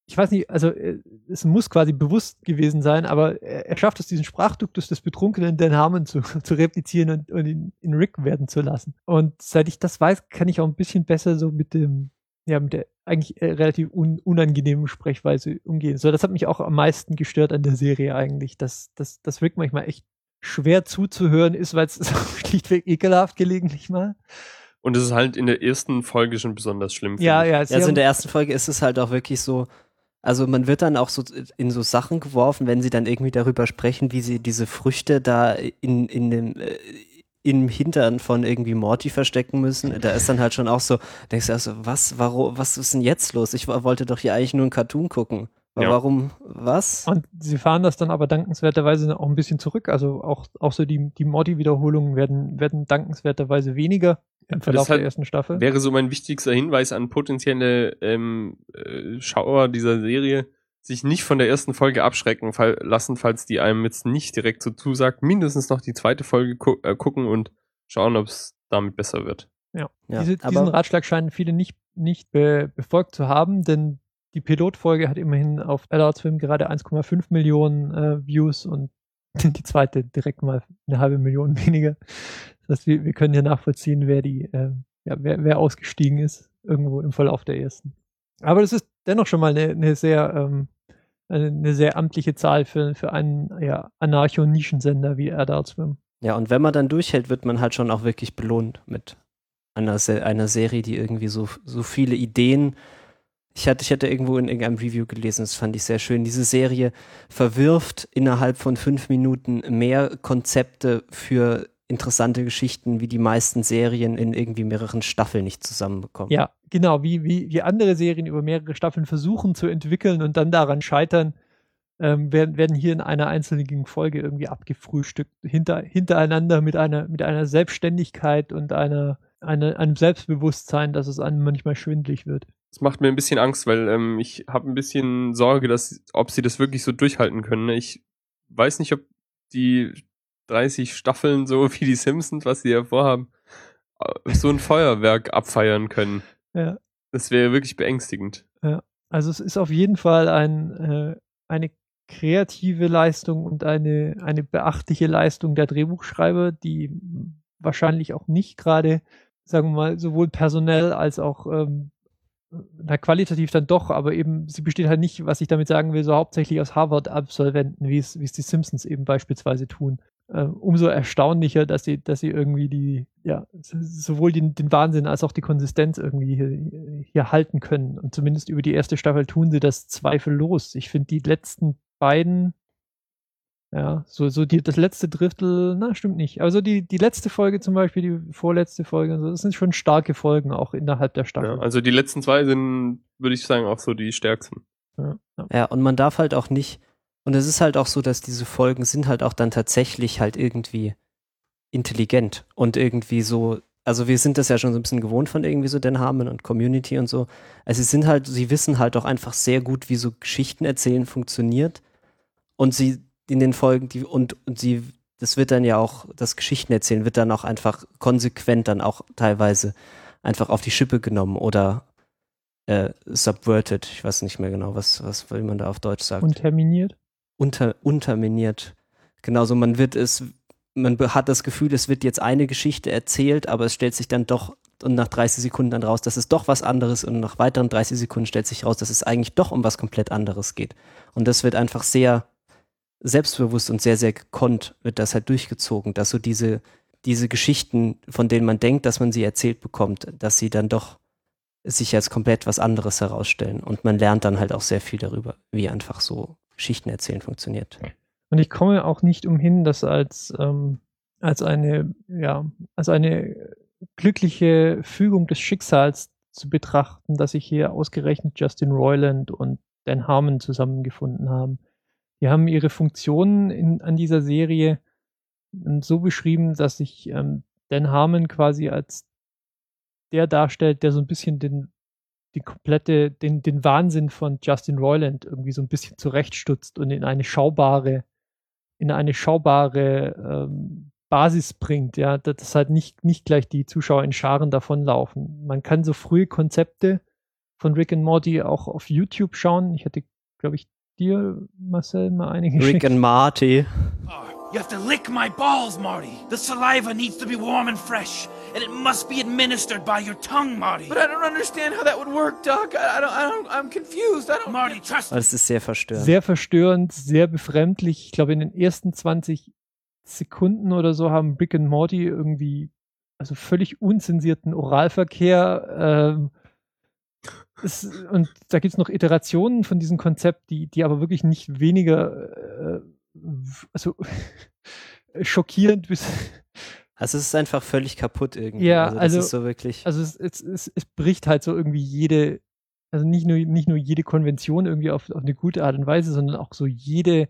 ich weiß nicht, also äh, es muss quasi bewusst gewesen sein, aber er, er schafft es, diesen Sprachduktus des betrunkenen Dan Harmon zu, zu replizieren und, und ihn in Rick werden zu lassen. Und seit ich das weiß, kann ich auch ein bisschen besser so mit dem, ja, mit der eigentlich äh, relativ un, unangenehmen Sprechweise umgehen. So, das hat mich auch am meisten gestört an der Serie eigentlich, dass, dass, dass Rick manchmal echt schwer zuzuhören ist, weil es schlichtweg ekelhaft gelegentlich mal. Und es ist halt in der ersten Folge schon besonders schlimm. Ja, ja, also in der ersten Folge ist es halt auch wirklich so, also man wird dann auch so in so Sachen geworfen, wenn sie dann irgendwie darüber sprechen, wie sie diese Früchte da in, in dem äh, im Hintern von irgendwie Morty verstecken müssen. Da ist dann halt schon auch so, denkst du also, was, warum, was ist denn jetzt los? Ich wo- wollte doch hier eigentlich nur einen Cartoon gucken. Ja. Warum, was? Und sie fahren das dann aber dankenswerterweise auch ein bisschen zurück. Also auch, auch so die, die Morty-Wiederholungen werden, werden dankenswerterweise weniger im Verlauf halt der ersten Staffel. Wäre so mein wichtigster Hinweis an potenzielle ähm, äh, Schauer dieser Serie, sich nicht von der ersten Folge abschrecken fall lassen, falls die einem jetzt nicht direkt so zusagt, mindestens noch die zweite Folge gu äh, gucken und schauen, ob es damit besser wird. Ja, Diese, diesen Ratschlag scheinen viele nicht, nicht be befolgt zu haben, denn die Pilotfolge hat immerhin auf Adult Swim gerade 1,5 Millionen äh, Views und die zweite direkt mal eine halbe Million weniger. Das heißt, wir, wir können hier nachvollziehen, wer die, äh, ja, wer, wer ausgestiegen ist, irgendwo im Verlauf der ersten. Aber das ist dennoch schon mal eine, eine sehr, ähm, eine, sehr amtliche Zahl für, für einen ja, Anarcho-Nischensender wie Adult Swim. Ja, und wenn man dann durchhält, wird man halt schon auch wirklich belohnt mit einer, Se einer Serie, die irgendwie so, so viele Ideen. Ich hatte, ich hatte irgendwo in irgendeinem Review gelesen, das fand ich sehr schön. Diese Serie verwirft innerhalb von fünf Minuten mehr Konzepte für interessante Geschichten, wie die meisten Serien in irgendwie mehreren Staffeln nicht zusammenbekommen. Ja, genau, wie, wie, wie andere Serien über mehrere Staffeln versuchen zu entwickeln und dann daran scheitern, ähm, werden, werden hier in einer einzelnen Folge irgendwie abgefrühstückt, hinter, hintereinander mit einer, mit einer Selbstständigkeit und einer, einer, einem Selbstbewusstsein, dass es einem manchmal schwindlig wird. Das macht mir ein bisschen Angst, weil ähm, ich habe ein bisschen Sorge, dass, ob sie das wirklich so durchhalten können. ne? Ich weiß nicht, ob die 30 Staffeln, so wie die Simpsons, was sie ja vorhaben, so ein Feuerwerk abfeiern können. Ja. Das wäre wirklich beängstigend. Also es ist auf jeden Fall ein, äh, eine kreative Leistung und eine, eine beachtliche Leistung der Drehbuchschreiber, die wahrscheinlich auch nicht gerade, sagen wir mal, sowohl personell als auch ähm, na, qualitativ dann doch, aber eben, sie besteht halt nicht, was ich damit sagen will, so hauptsächlich aus Harvard-Absolventen, wie es, wie es die Simpsons eben beispielsweise tun. Ähm, umso erstaunlicher, dass sie, dass sie irgendwie die, ja, sowohl den, den Wahnsinn als auch die Konsistenz irgendwie hier, hier halten können. Und zumindest über die erste Staffel tun sie das zweifellos. Ich finde die letzten beiden, ja, so, so die, das letzte Drittel, na, stimmt nicht. Also die, die letzte Folge zum Beispiel, die vorletzte Folge, und so, das sind schon starke Folgen auch innerhalb der Staffel. Ja, also die letzten zwei sind, würde ich sagen, auch so die stärksten. Ja, ja. Ja, und man darf halt auch nicht, und es ist halt auch so, dass diese Folgen sind halt auch dann tatsächlich halt irgendwie intelligent und irgendwie so, also wir sind das ja schon so ein bisschen gewohnt von irgendwie so Dan Harmon und Community und so. Also sie sind halt, sie wissen halt auch einfach sehr gut, wie so Geschichten erzählen funktioniert. Und sie in den Folgen, die, und, und sie, das wird dann ja auch, das Geschichten erzählen wird dann auch einfach konsequent dann auch teilweise einfach auf die Schippe genommen oder äh, subverted. Ich weiß nicht mehr genau, was, was will man da auf Deutsch sagt. Und terminiert. Unter, unterminiert. Genauso, man wird es, man hat das Gefühl, es wird jetzt eine Geschichte erzählt, aber es stellt sich dann doch und nach 30 Sekunden dann raus, dass es doch was anderes und nach weiteren 30 Sekunden stellt sich raus, dass es eigentlich doch um was komplett anderes geht. Und das wird einfach sehr selbstbewusst und sehr, sehr gekonnt wird das halt durchgezogen, dass so diese, diese Geschichten, von denen man denkt, dass man sie erzählt bekommt, dass sie dann doch sich als komplett was anderes herausstellen. Und man lernt dann halt auch sehr viel darüber, wie einfach so Geschichten erzählen funktioniert. Und ich komme auch nicht umhin, das als, ähm, als eine, ja, als eine glückliche Fügung des Schicksals zu betrachten, dass sich hier ausgerechnet Justin Roiland und Dan Harmon zusammengefunden haben. Die haben ihre Funktionen in, an dieser Serie ähm, so beschrieben, dass sich ähm, Dan Harmon quasi als der darstellt, der so ein bisschen den, die komplette, den, den Wahnsinn von Justin Roiland irgendwie so ein bisschen zurechtstutzt und in eine schaubare, in eine schaubare ähm, Basis bringt, ja, dass halt nicht, nicht gleich die Zuschauer in Scharen davonlaufen. Man kann so frühe Konzepte von Rick and Morty auch auf YouTube schauen. Ich hatte, glaube ich, dir, Marcel, mal einige Rick and Marty. Oh, you have to lick my balls, Marty. The saliva needs to be warm and fresh, and it must be administered by your tongue, Marty. But I don't understand how that would work, Doc. I, I don't, I don't, I'm confused. I don't. Marty, trust me. Das ist sehr verstörend. Sehr verstörend, sehr befremdlich. Ich glaube, in den ersten 20 Sekunden oder so haben Rick und Morty irgendwie, also völlig unzensierten Oralverkehr. Ähm, es, und da gibt es noch Iterationen von diesem Konzept, die, die aber wirklich nicht weniger, äh, also schockierend bis. Also es ist einfach völlig kaputt irgendwie. Ja, also, also, ist so wirklich. Also es, es, es, es bricht halt so irgendwie jede, also nicht nur, nicht nur jede Konvention irgendwie auf, auf eine gute Art und Weise, sondern auch so jede,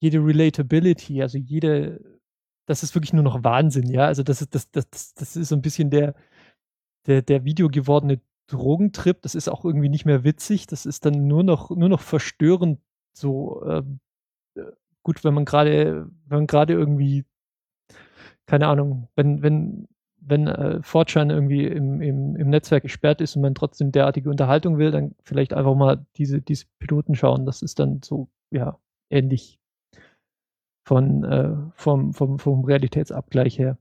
jede Relatability, also jede, das ist wirklich nur noch Wahnsinn, ja. Also das ist, das, das, das ist so ein bisschen der, der, der Video gewordene Drogentrip, das ist auch irgendwie nicht mehr witzig, das ist dann nur noch, nur noch verstörend so ähm, äh, gut, wenn man gerade, wenn man gerade irgendwie, keine Ahnung, wenn, wenn, wenn äh, Fortran irgendwie im, im, im Netzwerk gesperrt ist und man trotzdem derartige Unterhaltung will, dann vielleicht einfach mal diese, diese Piloten schauen. Das ist dann so, ja, ähnlich von, äh, vom, vom, vom Realitätsabgleich her.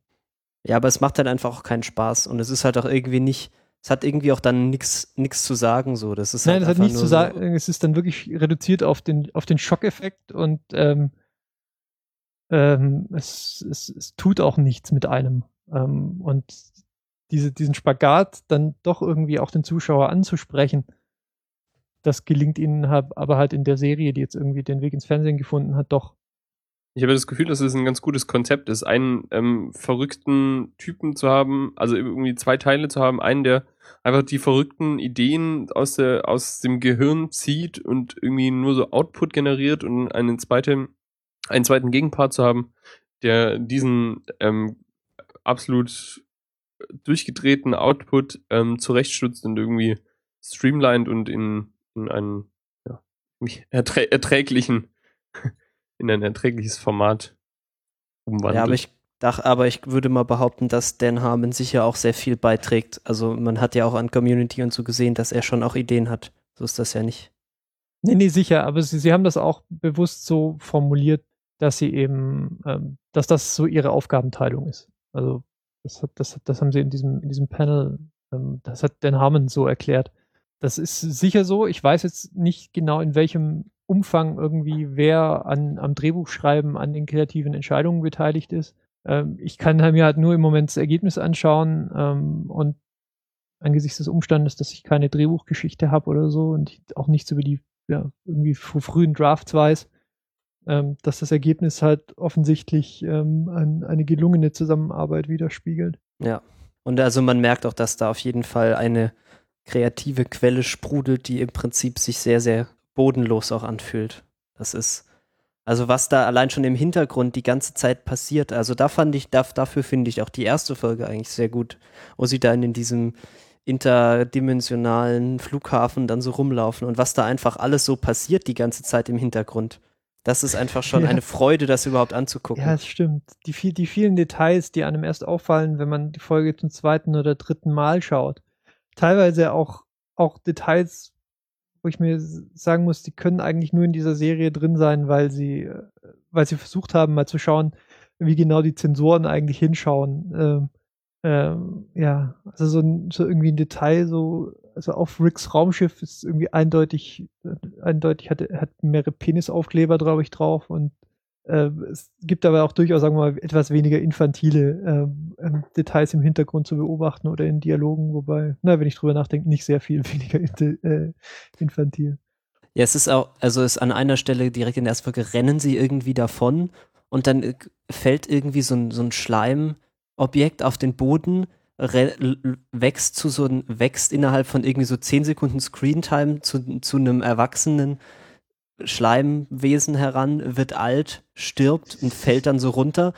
Ja, aber es macht halt einfach auch keinen Spaß und es ist halt auch irgendwie nicht, es hat irgendwie auch dann nichts zu sagen so. Das ist Nein, halt es hat nichts zu so- sagen. Es ist dann wirklich reduziert auf den, auf den Schockeffekt und ähm, ähm, es, es, es tut auch nichts mit einem. Ähm, und diese, diesen Spagat dann doch irgendwie auch den Zuschauer anzusprechen, das gelingt ihnen aber halt in der Serie, die jetzt irgendwie den Weg ins Fernsehen gefunden hat, doch. Ich habe das Gefühl, dass es ein ganz gutes Konzept ist, einen ähm, verrückten Typen zu haben, also irgendwie zwei Teile zu haben, einen, der einfach die verrückten Ideen aus, der, aus dem Gehirn zieht und irgendwie nur so Output generiert und einen zweiten, einen zweiten Gegenpart zu haben, der diesen ähm, absolut durchgedrehten Output ähm, zurechtstutzt und irgendwie streamlined und in, in einen ja, erträ erträglichen in ein erträgliches Format umwandelt. Ja, aber ich dach, aber ich würde mal behaupten, dass Dan Harmon sicher auch sehr viel beiträgt. Also man hat ja auch an Community und so gesehen, dass er schon auch Ideen hat. So ist das ja nicht. Nee, nee, sicher, aber sie, sie haben das auch bewusst so formuliert, dass sie eben, ähm, dass das so ihre Aufgabenteilung ist. Also das, hat, das, hat, das haben sie in diesem, in diesem Panel, ähm, das hat Dan Harmon so erklärt. Das ist sicher so. Ich weiß jetzt nicht genau, in welchem Umfang irgendwie wer an, am Drehbuchschreiben, an den kreativen Entscheidungen beteiligt ist. Ähm, ich kann mir halt nur im Moment das Ergebnis anschauen ähm, und angesichts des Umstandes, dass ich keine Drehbuchgeschichte habe oder so und auch nichts über die ja, irgendwie frühen Drafts weiß, ähm, dass das Ergebnis halt offensichtlich ähm, ein, eine gelungene Zusammenarbeit widerspiegelt. Ja. Und also man merkt auch, dass da auf jeden Fall eine kreative Quelle sprudelt, die im Prinzip sich sehr, sehr bodenlos auch anfühlt. Das ist, also was da allein schon im Hintergrund die ganze Zeit passiert, also da fand ich, da, dafür finde ich auch die erste Folge eigentlich sehr gut, wo sie dann in diesem interdimensionalen Flughafen dann so rumlaufen und was da einfach alles so passiert die ganze Zeit im Hintergrund. Das ist einfach schon Ja. eine Freude, das überhaupt anzugucken. Ja, es stimmt. Die, viel, die vielen Details, die einem erst auffallen, wenn man die Folge zum zweiten oder dritten Mal schaut. Teilweise auch, auch Details, wo ich mir sagen muss, die können eigentlich nur in dieser Serie drin sein, weil sie, äh, weil sie versucht haben, mal zu schauen, wie genau die Zensoren eigentlich hinschauen. Ähm, ähm, ja, also so, ein, so irgendwie ein Detail, so, also auf Ricks Raumschiff ist irgendwie eindeutig, äh, eindeutig hat, hat mehrere Penisaufkleber, glaube ich, drauf und es gibt aber auch durchaus, sagen wir mal, etwas weniger infantile ähm, ähm, Details im Hintergrund zu beobachten oder in Dialogen, wobei, na, wenn ich drüber nachdenke, nicht sehr viel weniger äh, infantil. Ja, es ist auch, also es ist an einer Stelle direkt in der ersten Folge rennen sie irgendwie davon und dann äh, fällt irgendwie so ein, so ein Schleimobjekt auf den Boden, wächst zu so ein, wächst innerhalb von irgendwie so 10 Sekunden Screentime zu, zu einem erwachsenen Schleimwesen heran, wird alt, stirbt und fällt dann so runter.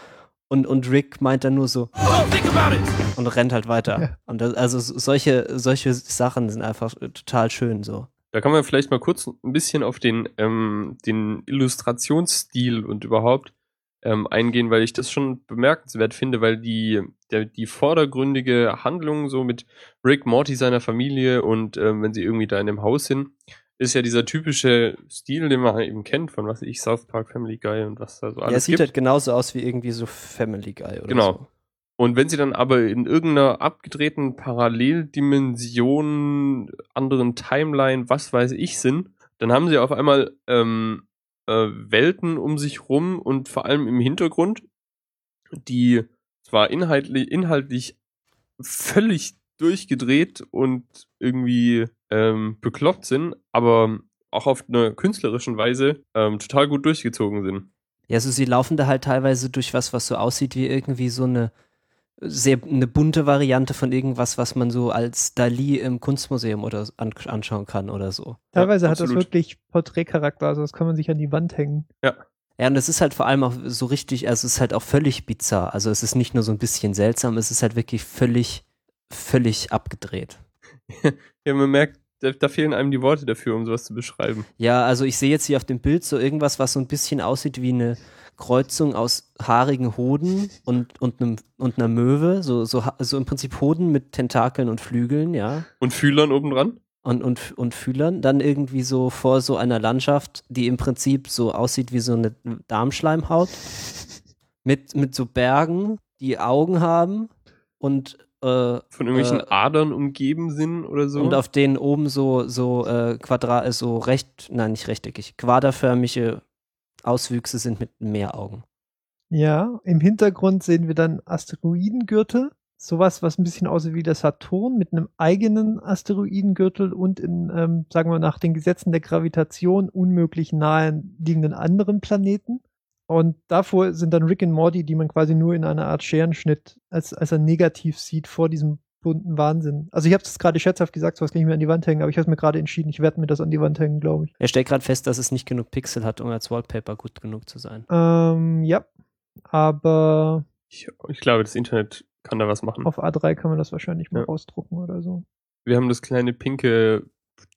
Und, und Rick meint dann nur so Oh, think about it! und rennt halt weiter. Ja. Und das, also solche, solche Sachen sind einfach total schön so. Da kann man vielleicht mal kurz ein bisschen auf den, ähm, den Illustrationsstil und überhaupt ähm, eingehen, weil ich das schon bemerkenswert finde, weil die, der, die vordergründige Handlung so mit Rick, Morty, seiner Familie und ähm, wenn sie irgendwie da in dem Haus sind, ist ja dieser typische Stil, den man eben kennt von, was ich, South Park, Family Guy und was da so Ja, alles es sieht gibt. halt genauso aus wie irgendwie so Family Guy oder Genau. so. Und wenn sie dann aber in irgendeiner abgedrehten Paralleldimension, anderen Timeline, was weiß ich, sind, dann haben sie auf einmal ähm, äh, Welten um sich rum und vor allem im Hintergrund, die zwar inhaltlich, inhaltlich völlig durchgedreht und irgendwie ähm, bekloppt sind, aber auch auf einer künstlerischen Weise ähm, total gut durchgezogen sind. Ja, also sie laufen da halt teilweise durch was, was so aussieht wie irgendwie so eine sehr eine bunte Variante von irgendwas, was man so als Dali im Kunstmuseum oder an, anschauen kann oder so. Teilweise hat das wirklich Porträtcharakter, also das kann man sich an die Wand hängen. Ja, und es ist halt vor allem auch so richtig, also es ist halt auch völlig bizarr. Also es ist nicht nur so ein bisschen seltsam, es ist halt wirklich völlig, völlig abgedreht. Ja, man merkt, da, da fehlen einem die Worte dafür, um sowas zu beschreiben. Ja, also ich sehe jetzt hier auf dem Bild so irgendwas, was so ein bisschen aussieht wie eine Kreuzung aus haarigen Hoden und, und, einem, und einer Möwe. So, so, so im Prinzip Hoden mit Tentakeln und Flügeln, ja. Und Fühlern obendran? Und, und, und Fühlern. Dann irgendwie so vor so einer Landschaft, die im Prinzip so aussieht wie so eine Darmschleimhaut. Mit, mit so Bergen, die Augen haben und äh, Von irgendwelchen Äh, Adern umgeben sind oder so? und auf denen oben so, so äh, Quadrat, äh, so recht, nein, nicht rechteckig, quaderförmige Auswüchse sind mit mehr Augen. Ja, im Hintergrund sehen wir dann Asteroidengürtel. Sowas, was ein bisschen aussieht wie der Saturn mit einem eigenen Asteroidengürtel und in, ähm, sagen wir nach den Gesetzen der Gravitation unmöglich nahe liegenden anderen Planeten. Und davor sind dann Rick und Morty, die man quasi nur in einer Art Scherenschnitt als, als ein Negativ sieht vor diesem bunten Wahnsinn. Also ich habe es gerade scherzhaft gesagt, sowas kann ich mir an die Wand hängen, aber ich habe mir gerade entschieden, ich werde mir das an die Wand hängen, glaube ich. Er stellt gerade fest, dass es nicht genug Pixel hat, um als Wallpaper gut genug zu sein. Ähm, ja, aber ich, ich glaube, das Internet kann da was machen. auf A3 kann man das wahrscheinlich mal Ja. rausdrucken oder so. Wir haben das kleine pinke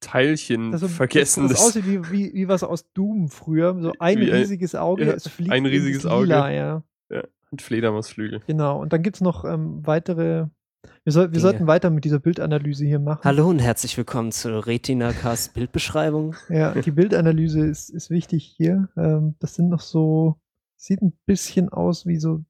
Teilchen Das so- vergessen. Das, das aussieht wie, wie, wie was aus Doom früher. So ein Wie riesiges Auge. ja, es fliegt ein riesiges Lila, Auge. Ja, und Fledermausflügel. genau. Und dann gibt's noch ähm, weitere. Wir, soll, wir sollten weiter mit dieser Bildanalyse hier machen. Hallo und herzlich willkommen zur Retina-Cast Bildbeschreibung. Ja, die Bildanalyse ist, ist wichtig hier. Ähm, das sind noch so, sieht ein bisschen aus wie so,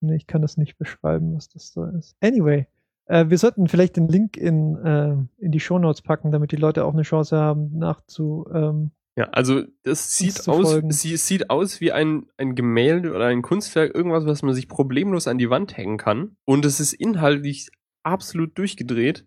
ne, ich kann das nicht beschreiben, was das da ist. Anyway, äh, wir sollten vielleicht den Link in, äh, in die Shownotes packen, damit die Leute auch eine Chance haben, nachzu, ähm, Ja, also das sieht aus, sie, sieht aus wie ein, ein Gemälde oder ein Kunstwerk, irgendwas, was man sich problemlos an die Wand hängen kann. Und es ist inhaltlich absolut durchgedreht.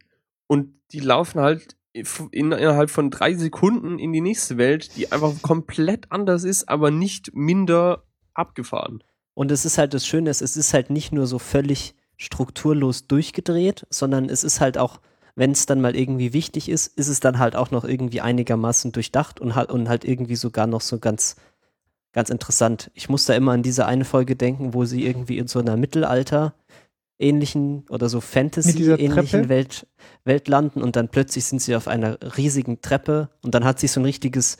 Und die laufen halt in, innerhalb von drei Sekunden in die nächste Welt, die einfach komplett anders ist, aber nicht minder abgefahren. Und es ist halt das Schöne, es ist halt nicht nur so völlig strukturlos durchgedreht, sondern es ist halt auch, wenn es dann mal irgendwie wichtig ist, ist es dann halt auch noch irgendwie einigermaßen durchdacht und halt, und halt irgendwie sogar noch so ganz, ganz interessant. Ich muss da immer an diese eine Folge denken, wo sie irgendwie in so einer Mittelalter ähnlichen oder so Fantasy-ähnlichen? Welt, Welt landen und dann plötzlich sind sie auf einer riesigen Treppe und dann hat sich so ein richtiges,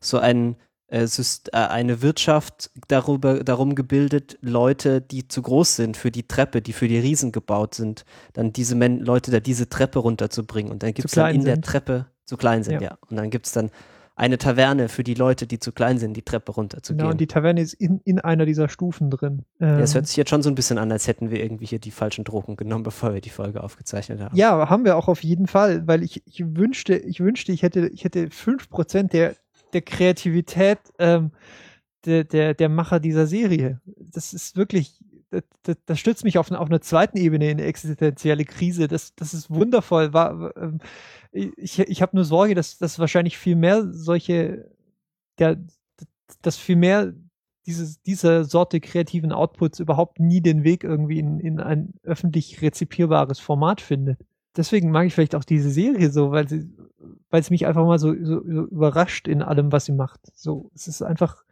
so ein eine Wirtschaft darüber, darum gebildet, Leute, die zu groß sind für die Treppe, die für die Riesen gebaut sind, dann diese Men Leute da diese Treppe runterzubringen. Und dann gibt es dann in der sind. Treppe, zu klein sind, Ja. ja. Und dann gibt es dann eine Taverne für die Leute, die zu klein sind, die Treppe runterzugehen. genau, und die Taverne ist in, in einer dieser Stufen drin. Ähm, ja, es hört sich jetzt schon so ein bisschen an, als hätten wir irgendwie hier die falschen Drogen genommen, bevor wir die Folge aufgezeichnet haben. Ja, haben wir auch auf jeden Fall, weil ich, ich wünschte, ich wünschte, ich hätte, ich hätte 5% der, der Kreativität ähm, der, der, der Macher dieser Serie. Das ist wirklich, das, das, das stützt mich auf, auf einer zweiten Ebene in eine existenzielle Krise. Das, das ist wundervoll. War, ähm, ich ich habe nur Sorge, dass, dass wahrscheinlich viel mehr solche, der, dass viel mehr dieses, diese Sorte kreativen Outputs überhaupt nie den Weg irgendwie in, in ein öffentlich rezipierbares Format findet. Deswegen mag ich vielleicht auch diese Serie so, weil sie, weil es mich einfach mal so, so, so überrascht in allem, was sie macht. So, es ist einfach,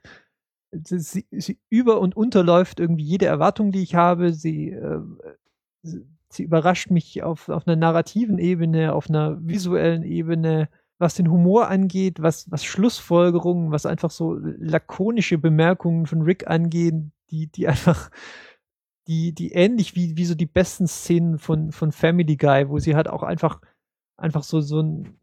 sie, sie über und unterläuft irgendwie jede Erwartung, die ich habe. Sie, äh, sie überrascht mich auf, auf einer narrativen Ebene, auf einer visuellen Ebene, was den Humor angeht, was, was Schlussfolgerungen, was einfach so lakonische Bemerkungen von Rick angehen, die, die einfach, die, die ähnlich wie, wie so die besten Szenen von, von Family Guy, wo sie halt auch einfach, einfach so, so ein,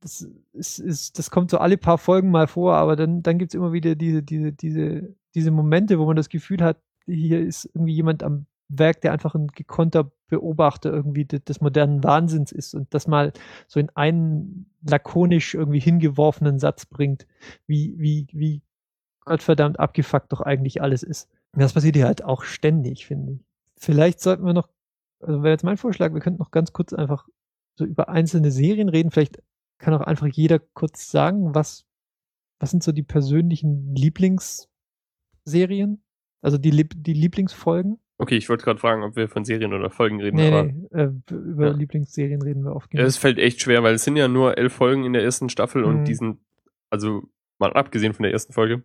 das ist, ist, das kommt so alle paar Folgen mal vor, aber dann, dann gibt's immer wieder diese, diese, diese, diese Momente, wo man das Gefühl hat, hier ist irgendwie jemand am Werk, der einfach ein gekonnter Beobachter irgendwie des, des modernen Wahnsinns ist und das mal so in einen lakonisch irgendwie hingeworfenen Satz bringt, wie, wie, wie Gottverdammt abgefuckt doch eigentlich alles ist. Das passiert hier halt auch ständig, finde ich. Vielleicht sollten wir noch, also wäre jetzt mein Vorschlag, wir könnten noch ganz kurz einfach so über einzelne Serien reden. Vielleicht kann auch einfach jeder kurz sagen, was, was sind so die persönlichen Lieblingsserien? Also die, die Lieblingsfolgen? Okay, ich wollte gerade fragen, ob wir von Serien oder Folgen reden. Nee, nee äh, über ja. Lieblingsserien reden wir oft. Ja, es fällt echt schwer, weil es sind ja nur elf Folgen in der ersten Staffel mhm. und die sind, also mal abgesehen von der ersten Folge,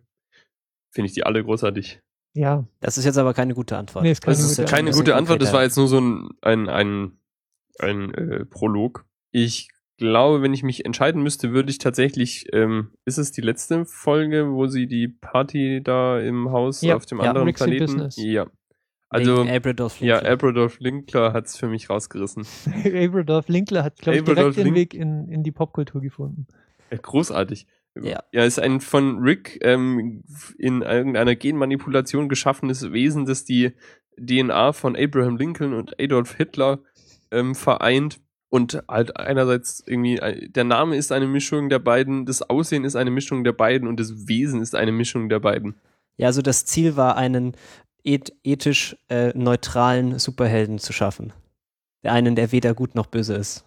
finde ich die alle großartig. Ja. Das ist jetzt aber keine gute Antwort. Nee, ist keine, das gute, ist keine gute Antwort, das war jetzt nur so ein, ein, ein, ein äh, Prolog. Ich glaube, wenn ich mich entscheiden müsste, würde ich tatsächlich, ähm, ist es die letzte Folge, wo sie die Party da im Haus ja, auf dem ja, anderen Rixie Planeten? Business. Ja. Also, Abradolf ja, Abradolf Linkler hat es für mich rausgerissen. Abradolf Linkler hat, glaube ich, direkt den Weg in, in die Popkultur gefunden. Ja, großartig. Ja. ja, ist ein von Rick ähm, in irgendeiner Genmanipulation geschaffenes Wesen, das die DNA von Abraham Lincoln und Adolf Hitler ähm, vereint und halt einerseits irgendwie, äh, der Name ist eine Mischung der beiden, das Aussehen ist eine Mischung der beiden und das Wesen ist eine Mischung der beiden. Ja, also das Ziel war, einen ethisch äh, neutralen Superhelden zu schaffen. Der einen, der weder gut noch böse ist.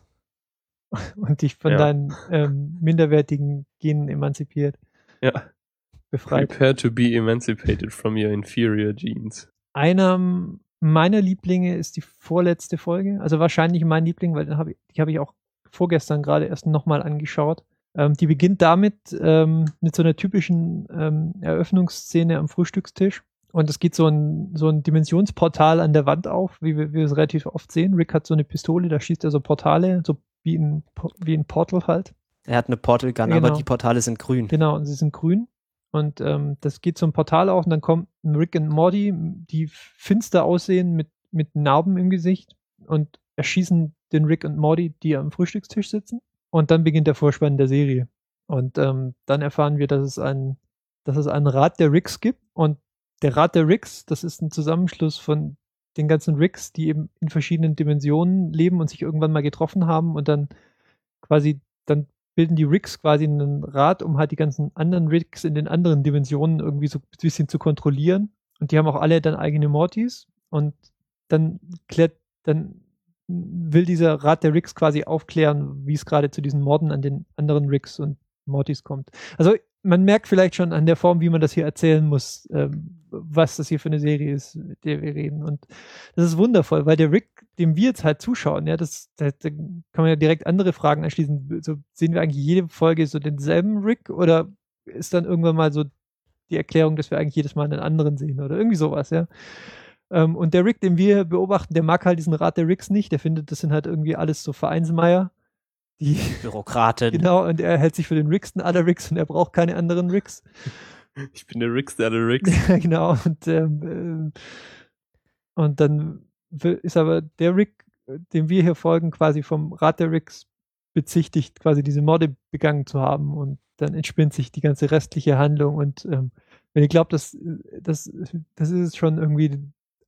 Und dich von ja. deinen ähm, minderwertigen Genen emanzipiert. Ja. Befreit. Prepare to be emancipated from your inferior genes. Einer meiner Lieblinge ist die vorletzte Folge. Also wahrscheinlich mein Liebling, weil hab ich, die habe ich auch vorgestern gerade erst nochmal angeschaut. Ähm, die beginnt damit ähm, mit so einer typischen ähm, Eröffnungsszene am Frühstückstisch. Und es geht so ein, so ein Dimensionsportal an der Wand auf, wie wir, wie wir es relativ oft sehen. Rick hat so eine Pistole, da schießt er so Portale, so wie ein, wie ein Portal halt. Er hat eine Portal Gun, genau. aber die Portale sind grün. Genau, und sie sind grün. Und ähm, das geht zum Portal auf und dann kommt ein Rick und Morty, die finster aussehen mit, mit Narben im Gesicht und erschießen den Rick und Morty, die am Frühstückstisch sitzen. Und dann beginnt der Vorspann der Serie. Und ähm, dann erfahren wir, dass es ein, dass es einen Rat der Ricks gibt und der Rat der Ricks, das ist ein Zusammenschluss von den ganzen Ricks, die eben in verschiedenen Dimensionen leben und sich irgendwann mal getroffen haben und dann quasi, dann bilden die Ricks quasi einen Rat, um halt die ganzen anderen Ricks in den anderen Dimensionen irgendwie so ein bisschen zu kontrollieren. Und die haben auch alle dann eigene Mortys und dann klärt, dann will dieser Rat der Ricks quasi aufklären, wie es gerade zu diesen Morden an den anderen Ricks und Mortys kommt. Also man merkt vielleicht schon an der Form, wie man das hier erzählen muss, ähm, was das hier für eine Serie ist, mit der wir reden. Und das ist wundervoll, weil der Rick, dem wir jetzt halt zuschauen, ja, das, da, da kann man ja direkt andere Fragen anschließen. So sehen wir eigentlich jede Folge so denselben Rick oder ist dann irgendwann mal so die Erklärung, dass wir eigentlich jedes Mal einen anderen sehen oder irgendwie sowas, ja. Ähm, und der Rick, den wir beobachten, der mag halt diesen Rat der Ricks nicht. Der findet, das sind halt irgendwie alles so Vereinsmeier die Bürokratin. Genau, und er hält sich für den Ricksten aller Ricks und er braucht keine anderen Ricks. Ich bin der Rickste aller Ricks. Genau. Und, ähm, äh, und dann ist aber der Rick, dem wir hier folgen, quasi vom Rat der Ricks bezichtigt, quasi diese Morde begangen zu haben. Und dann entspinnt sich die ganze restliche Handlung. Und ähm, wenn ihr glaubt, das, das, das ist schon irgendwie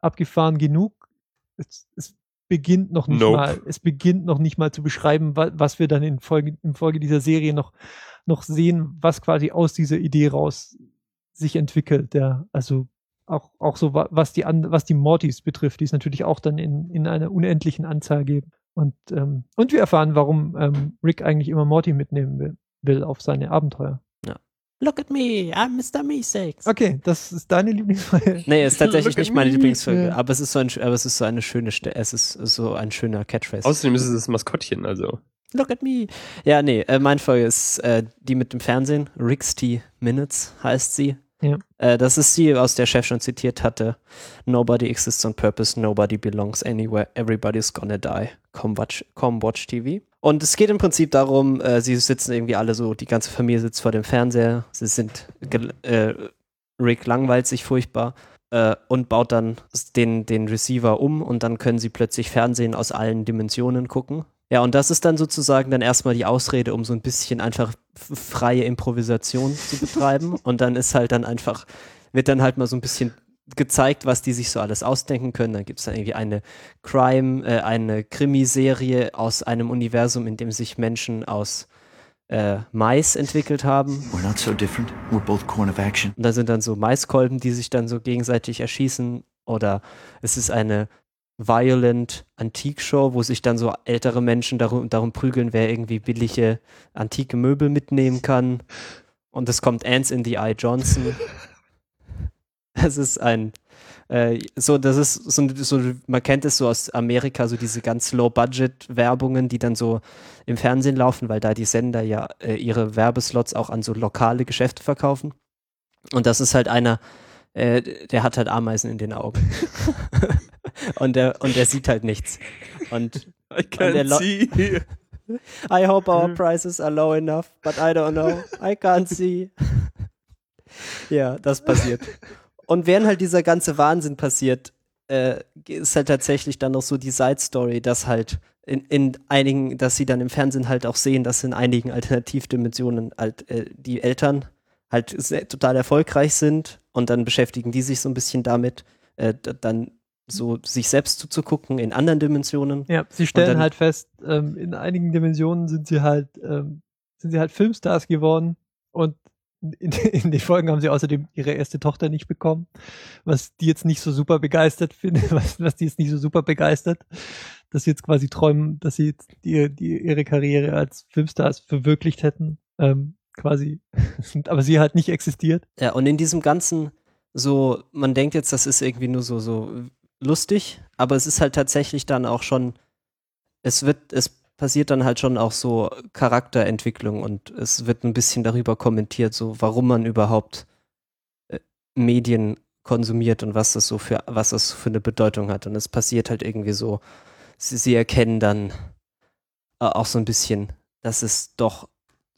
abgefahren genug, es, es beginnt noch nicht nope. mal, es beginnt noch nicht mal zu beschreiben, was, was wir dann in Folge, in Folge dieser Serie noch, noch sehen, was quasi aus dieser Idee raus sich entwickelt. Ja. Also auch, auch so, was die, an, was die Mortys betrifft, die es natürlich auch dann in, in einer unendlichen Anzahl geben. Und, ähm, und wir erfahren, warum ähm, Rick eigentlich immer Morty mitnehmen will, will auf seine Abenteuer. Look at me, I'm Mr. Meeseeks. Okay, das ist deine Lieblingsfolge. Nee, ist tatsächlich nicht meine me. Lieblingsfolge, Ja. aber es ist so ein, aber es ist so eine schöne, es ist so ein schöner Catchphrase. Außerdem ist es das Maskottchen, also. Look at me. Ja, nee, äh, meine Folge ist äh, die mit dem Fernsehen. Rixty Minutes heißt sie. Ja. Äh, das ist die, aus der Chef schon zitiert hatte. Nobody exists on purpose, nobody belongs anywhere, everybody's gonna die. Come watch, come watch TV. Und es geht im Prinzip darum, äh, sie sitzen irgendwie alle so, die ganze Familie sitzt vor dem Fernseher, sie sind, äh, Rick langweilt sich furchtbar äh, und baut dann den, den Receiver um und dann können sie plötzlich Fernsehen aus allen Dimensionen gucken. Ja, und das ist dann sozusagen dann erstmal die Ausrede, um so ein bisschen einfach freie Improvisation zu betreiben. und dann ist halt dann einfach, wird dann halt mal so ein bisschen gezeigt, was die sich so alles ausdenken können. Dann gibt es dann irgendwie eine Crime, äh, eine Krimiserie aus einem Universum, in dem sich Menschen aus äh, Mais entwickelt haben. We're not so different. We're both corn of action. Und da sind dann so Maiskolben, die sich dann so gegenseitig erschießen. Oder es ist eine Violent Antique Show, wo sich dann so ältere Menschen darum, darum prügeln, wer irgendwie billige antike Möbel mitnehmen kann. Und es kommt Ants in the Eye Johnson. Es ist ein äh, so, das ist so, so, man kennt es so aus Amerika, so diese ganz Low-Budget-Werbungen, die dann so im Fernsehen laufen, weil da die Sender ja äh, ihre Werbeslots auch an so lokale Geschäfte verkaufen. Und das ist halt einer, äh, der hat halt Ameisen in den Augen. und, der, und der sieht halt nichts. Und I der Lo- see. I hope our prices are low enough, but I don't know. I can't see. ja, das passiert. Und während halt dieser ganze Wahnsinn passiert, äh, ist halt tatsächlich dann noch so die Side-Story, dass halt in, in einigen, dass sie dann im Fernsehen halt auch sehen, dass in einigen Alternativdimensionen halt äh, die Eltern halt sehr, total erfolgreich sind und dann beschäftigen die sich so ein bisschen damit, äh, dann so sich selbst zuzugucken in anderen Dimensionen. Ja, sie stellen dann- halt fest, ähm, in einigen Dimensionen sind sie halt, ähm, sind sie halt Filmstars geworden und in, in den Folgen haben sie außerdem ihre erste Tochter nicht bekommen, was die jetzt nicht so super begeistert finde, was, was die jetzt nicht so super begeistert, dass sie jetzt quasi träumen, dass sie jetzt die, die, ihre Karriere als Filmstars verwirklicht hätten, ähm, quasi, aber sie halt nicht existiert. Ja, und in diesem ganzen, so, man denkt jetzt, das ist irgendwie nur so, so lustig, aber es ist halt tatsächlich dann auch schon, es wird, es passiert dann halt schon auch so Charakterentwicklung und es wird ein bisschen darüber kommentiert, so warum man überhaupt äh, Medien konsumiert und was das so für, was das für eine Bedeutung hat. Und es passiert halt irgendwie so, sie, sie erkennen dann äh, auch so ein bisschen, dass es doch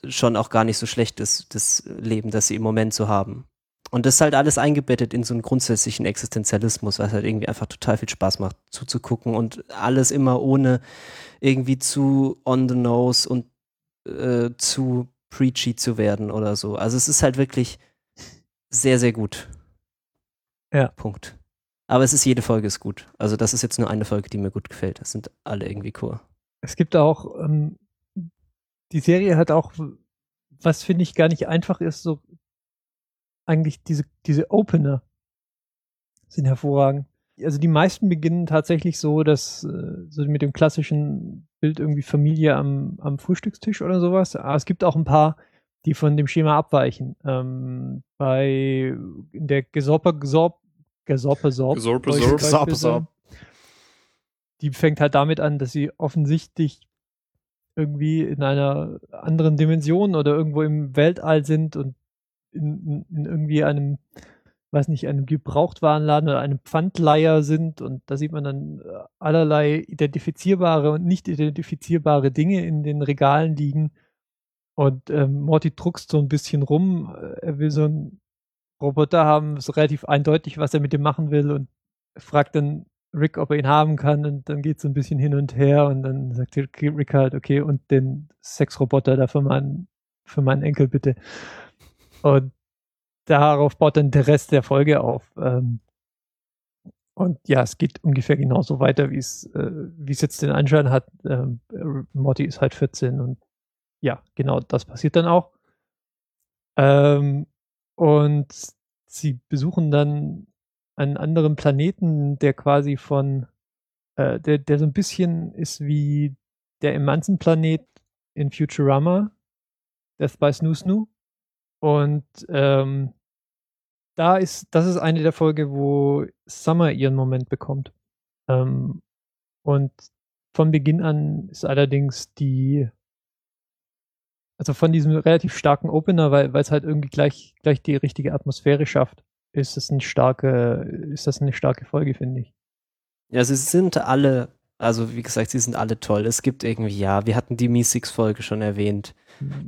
schon auch gar nicht so schlecht ist, das Leben, das sie im Moment so haben. Und das ist halt alles eingebettet in so einen grundsätzlichen Existenzialismus, was halt irgendwie einfach total viel Spaß macht zuzugucken und alles immer ohne irgendwie zu on the nose und äh, zu preachy zu werden oder so. Also es ist halt wirklich sehr, sehr gut. Ja. Punkt. Aber es ist jede Folge ist gut. Also das ist jetzt nur eine Folge, die mir gut gefällt. Das sind alle irgendwie cool. Es gibt auch, ähm, die Serie hat auch, was finde ich gar nicht einfach ist, so eigentlich diese, diese Opener sind hervorragend. Also die meisten beginnen tatsächlich so, dass äh, so mit dem klassischen Bild irgendwie Familie am, am Frühstückstisch oder sowas. Aber es gibt auch ein paar, die von dem Schema abweichen. Ähm, bei in der Gesorpe Gesorp Gesorpe Sorp Gesorpe Sorp. Gesorpe sagen. Die fängt halt damit an, dass sie offensichtlich irgendwie in einer anderen Dimension oder irgendwo im Weltall sind und in, in, irgendwie einem, weiß nicht, einem Gebrauchtwarenladen oder einem Pfandleiher sind und da sieht man dann äh, allerlei identifizierbare und nicht identifizierbare Dinge in den Regalen liegen und ähm, Morty druckst so ein bisschen rum, Äh, er will so einen Roboter haben, ist relativ eindeutig, was er mit dem machen will und fragt dann Rick, ob er ihn haben kann und dann geht so ein bisschen hin und her und dann sagt Rick halt, okay, und den Sexroboter da für meinen, für meinen Enkel bitte. Und darauf baut dann der Rest der Folge auf. Ähm, und ja, es geht ungefähr genauso weiter, wie es, äh, wie es jetzt den Anschein hat. Ähm, Morty ist halt 14 und ja, genau das passiert dann auch. Ähm, und sie besuchen dann einen anderen Planeten, der quasi von, äh, der, der so ein bisschen ist wie der Emanzen-Planet in Futurama, Death by Snoo Snoo. Und ähm, da ist, das ist eine der Folge, wo Summer ihren Moment bekommt. Ähm, und von Beginn an ist allerdings die, also von diesem relativ starken Opener, weil es halt irgendwie gleich, gleich die richtige Atmosphäre schafft, ist es eine starke, ist das eine starke Folge, finde ich. Ja, sie sind alle, also wie gesagt, sie sind alle toll. Es gibt irgendwie, ja, wir hatten die Mi-Six-Folge schon erwähnt.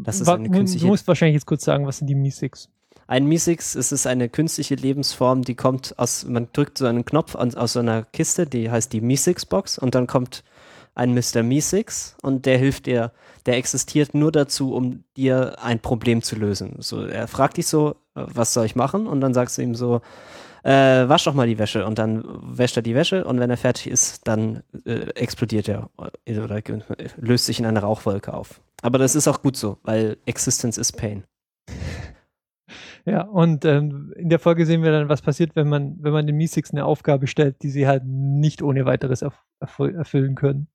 Das ist eine künstliche Du musst wahrscheinlich jetzt kurz sagen, was sind die Mi-Six? Ein Mi-Six, es ist eine künstliche Lebensform, die kommt aus, man drückt so einen Knopf an, aus so einer Kiste, die heißt die Mi-Six-Box und dann kommt ein Mr. Mi-Six und der hilft dir, der existiert nur dazu, um dir ein Problem zu lösen. So, er fragt dich so, äh, was soll ich machen? Und dann sagst du ihm so, äh, wasch doch mal die Wäsche und dann wäscht er die Wäsche und wenn er fertig ist, dann äh, explodiert er oder löst sich in eine Rauchwolke auf. Aber das ist auch gut so, weil Existence is Pain. Ja, und ähm, in der Folge sehen wir dann, was passiert, wenn man, wenn man den Mi-Six eine Aufgabe stellt, die sie halt nicht ohne weiteres erf erfü- erfüllen können.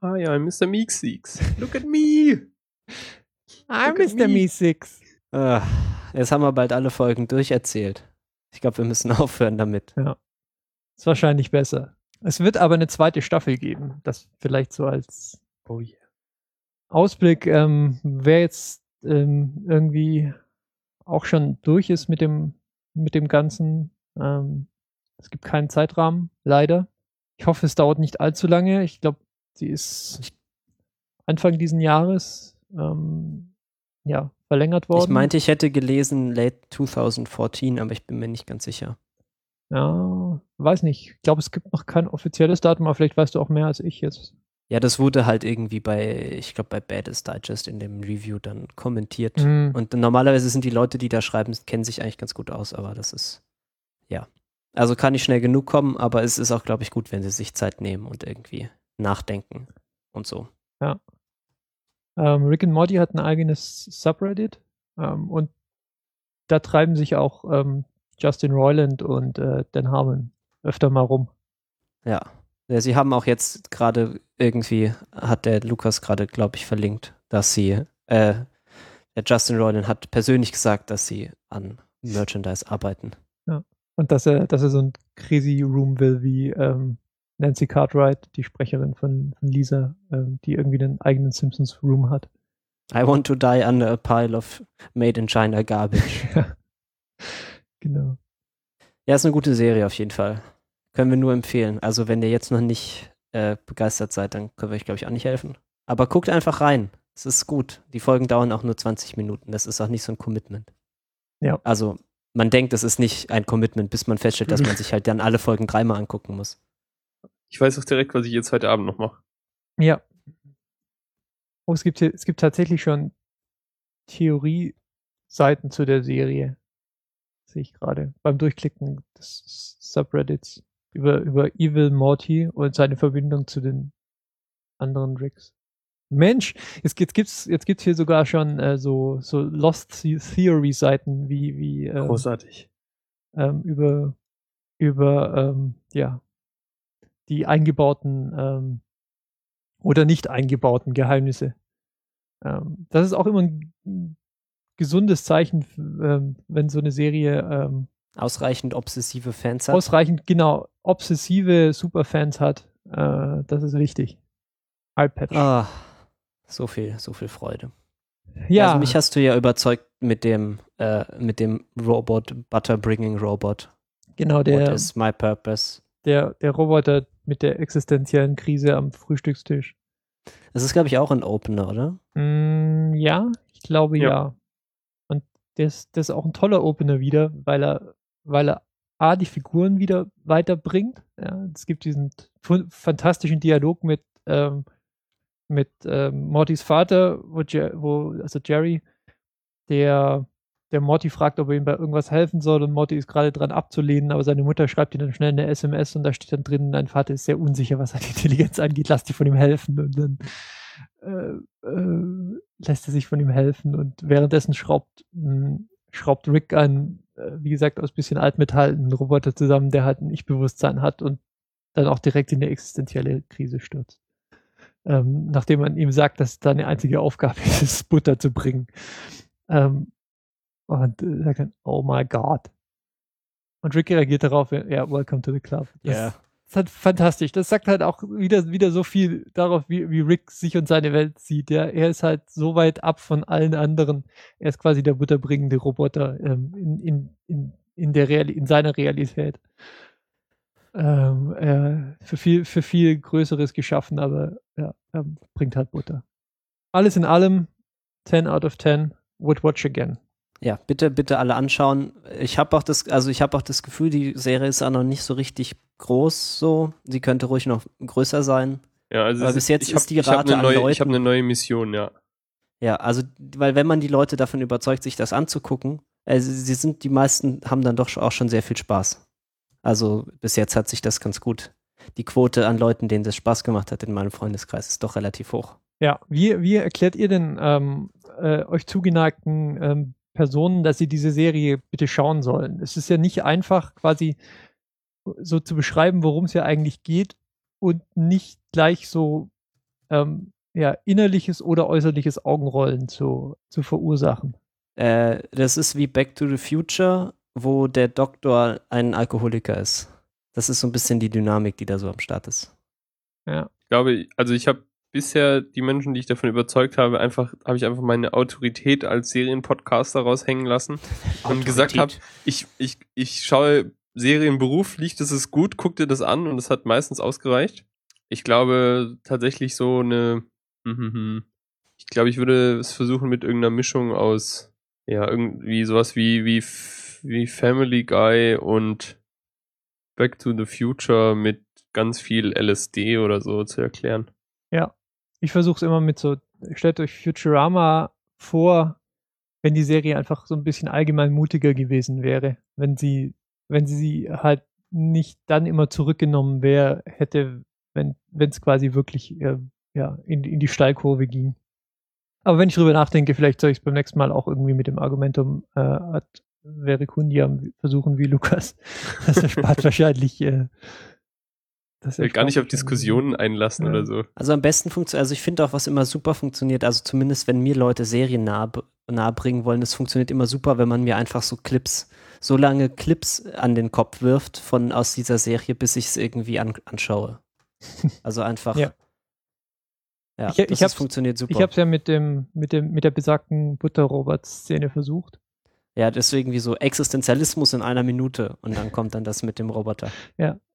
Ah ja, Mr. Meeksix. Look at me. I'm Look at Mr. me. Mi-Six. Ah, jetzt haben wir bald alle Folgen durcherzählt. Ich glaube, wir müssen aufhören damit. Ist wahrscheinlich besser. Es wird aber eine zweite Staffel geben. Das vielleicht so als Oh yeah. Ausblick, ähm, wer jetzt ähm, irgendwie auch schon durch ist mit dem, mit dem Ganzen. Ähm, es gibt keinen Zeitrahmen, leider. Ich hoffe, es dauert nicht allzu lange. Ich glaube, sie ist Anfang diesen Jahres ähm, ja, verlängert worden. Ich meinte, ich hätte gelesen late 2014, aber ich bin mir nicht ganz sicher. Ja, weiß nicht. Ich glaube, es gibt noch kein offizielles Datum, aber vielleicht weißt du auch mehr als ich jetzt. Ja, das wurde halt irgendwie bei, ich glaube, bei Baddest Digest in dem Review dann kommentiert. Mhm. Und normalerweise sind die Leute, die da schreiben, kennen sich eigentlich ganz gut aus, aber das ist, ja. Also kann nicht schnell genug kommen, aber es ist auch, glaube ich, gut, wenn sie sich Zeit nehmen und irgendwie nachdenken und so. Ähm, Rick and Morty hat ein eigenes Subreddit ähm, und da treiben sich auch ähm, Justin Roiland und äh, Dan Harmon öfter mal rum. Ja. ja sie haben auch jetzt gerade irgendwie, hat der Lukas gerade, glaube ich, verlinkt, dass sie, äh, der Justin Roiland hat persönlich gesagt, dass sie an Merchandise arbeiten. Und dass er, dass er so ein Crazy Room will wie ähm, Nancy Cartwright, die Sprecherin von, von Lisa, ähm, die irgendwie einen eigenen Simpsons Room hat. I want to die under a pile of made in China garbage. Genau. Ja, ist eine gute Serie auf jeden Fall. Können wir nur empfehlen. Also wenn ihr jetzt noch nicht äh, begeistert seid, dann können wir euch, glaube ich, auch nicht helfen. Aber guckt einfach rein. Es ist gut. Die Folgen dauern auch nur 20 Minuten. Das ist auch nicht so ein Commitment. Ja. Also man denkt, es ist nicht ein Commitment, bis man feststellt, dass man sich halt dann alle Folgen dreimal angucken muss. Ich weiß auch direkt, was ich jetzt heute Abend noch mache. Ja. Oh, es gibt hier, es gibt tatsächlich schon Theorie-Seiten zu der Serie. Sehe ich gerade beim Durchklicken des Subreddits über, über Evil Morty und seine Verbindung zu den anderen Ricks. Mensch, jetzt, jetzt gibt's jetzt gibt's hier sogar schon äh, so so Lost The- Theory Seiten wie wie ähm, Großartig. ähm, über über ähm, ja die eingebauten ähm, oder nicht eingebauten Geheimnisse. Ähm, das ist auch immer ein gesundes Zeichen, ähm, wenn so eine Serie ähm, Ausreichend obsessive Fans hat. ausreichend genau obsessive Superfans hat. Äh, das ist wichtig. Eyepatch. Ah, so viel, so viel Freude. ja, Also mich hast du ja überzeugt mit dem, äh, mit dem Robot, Butter Bringing Robot. genau What der, is my purpose? Der der Roboter mit der existenziellen Krise am Frühstückstisch. Das ist, glaube ich, auch ein Opener, oder? Mm, ja, ich glaube ja. Ja. Und das, das ist auch ein toller Opener wieder, weil er, weil er A, die Figuren wieder weiterbringt. Ja, es gibt diesen fantastischen Dialog mit, ähm, mit ähm, Mortys Vater, wo, Jer wo also Jerry, der, der Morty fragt, ob er ihm bei irgendwas helfen soll und Morty ist gerade dran abzulehnen, aber seine Mutter schreibt ihm dann schnell eine SMS und da steht dann drin, dein Vater ist sehr unsicher, was seine Intelligenz angeht, lass dich von ihm helfen und dann äh, äh, lässt er sich von ihm helfen und währenddessen schraubt, mh, schraubt Rick an äh, wie gesagt, aus bisschen Altmetall einen Roboter zusammen, der halt ein Ich-Bewusstsein hat und dann auch direkt in eine existenzielle Krise stürzt. Ähm, nachdem man ihm sagt, dass seine einzige Aufgabe ist, Butter zu bringen. Ähm, und äh, sagt dann, oh my God. Und Rick reagiert darauf, ja, welcome to the club. Das, Ja. das ist halt fantastisch. Das sagt halt auch wieder, wieder so viel darauf, wie, wie Rick sich und seine Welt sieht. Ja, er ist halt so weit ab von allen anderen. Er ist quasi der butterbringende Roboter ähm, in, in, in, in, der Real in seiner Realität. Ähm, äh, für viel, für viel Größeres geschaffen, aber ja, er bringt halt Butter. Alles in allem 10 out of 10 would watch again. Ja, bitte, bitte alle anschauen. Ich habe auch das, also ich habe auch das Gefühl, die Serie ist auch noch nicht so richtig groß so. Sie könnte ruhig noch größer sein. Ja, also Aber bis ist- jetzt ich hab, ist die ich hab Rate eine an neue, Leuten- Ich habe eine neue Mission, ja. Ja, also, weil wenn man die Leute davon überzeugt, sich das anzugucken, also sie sind, die meisten haben dann doch auch schon sehr viel Spaß. Also bis jetzt hat sich das ganz gut. Die Quote an Leuten, denen das Spaß gemacht hat in meinem Freundeskreis, ist doch relativ hoch. Ja, wie, wie erklärt ihr denn ähm, äh, euch zugeneigten ähm, Personen, dass sie diese Serie bitte schauen sollen? Es ist ja nicht einfach, quasi so zu beschreiben, worum es ja eigentlich geht und nicht gleich so ähm, ja, innerliches oder äußerliches Augenrollen zu, zu verursachen. Äh, das ist wie Back to the Future, wo der Doktor ein Alkoholiker ist. Das ist so ein bisschen die Dynamik, die da so am Start ist. Ja. Ich glaube, also ich habe bisher die Menschen, die ich davon überzeugt habe, einfach, habe ich einfach meine Autorität als Serienpodcaster raushängen lassen und gesagt habe, ich, ich, ich schaue Serien beruflich, das ist gut, guck dir das an und das hat meistens ausgereicht. Ich glaube tatsächlich so eine, mhm, ich glaube, ich würde es versuchen mit irgendeiner Mischung aus, ja, irgendwie sowas wie, wie, wie Family Guy und Back to the Future mit ganz viel LSD oder so zu erklären. Ich versuche es immer mit so, stellt euch Futurama vor, wenn die Serie einfach so ein bisschen allgemein mutiger gewesen wäre, wenn sie, wenn sie halt nicht dann immer zurückgenommen wäre, hätte, wenn es quasi wirklich äh, ja, in, in die Steilkurve ging. Aber wenn ich drüber nachdenke, vielleicht soll ich es beim nächsten Mal auch irgendwie mit dem Argumentum äh, ad verecundiam versuchen wie Lukas. Das erspart wahrscheinlich. Äh, das Will gar nicht auf Diskussionen einlassen Ja. oder so. Also am besten funktioniert, also ich finde auch, was immer super funktioniert, also zumindest wenn mir Leute Serien nahe, nahe bringen wollen, das funktioniert immer super, wenn man mir einfach so Clips, so lange Clips an den Kopf wirft von aus dieser Serie, bis ich es irgendwie an, anschaue. Also einfach. Ja. Ja, Ich- ich das hab's- ist, funktioniert super. Ich habe es ja mit dem, mit dem, mit der besagten Butterrobot-Szene versucht. Ja, deswegen wie so Existenzialismus in einer Minute und dann kommt dann das mit dem Roboter.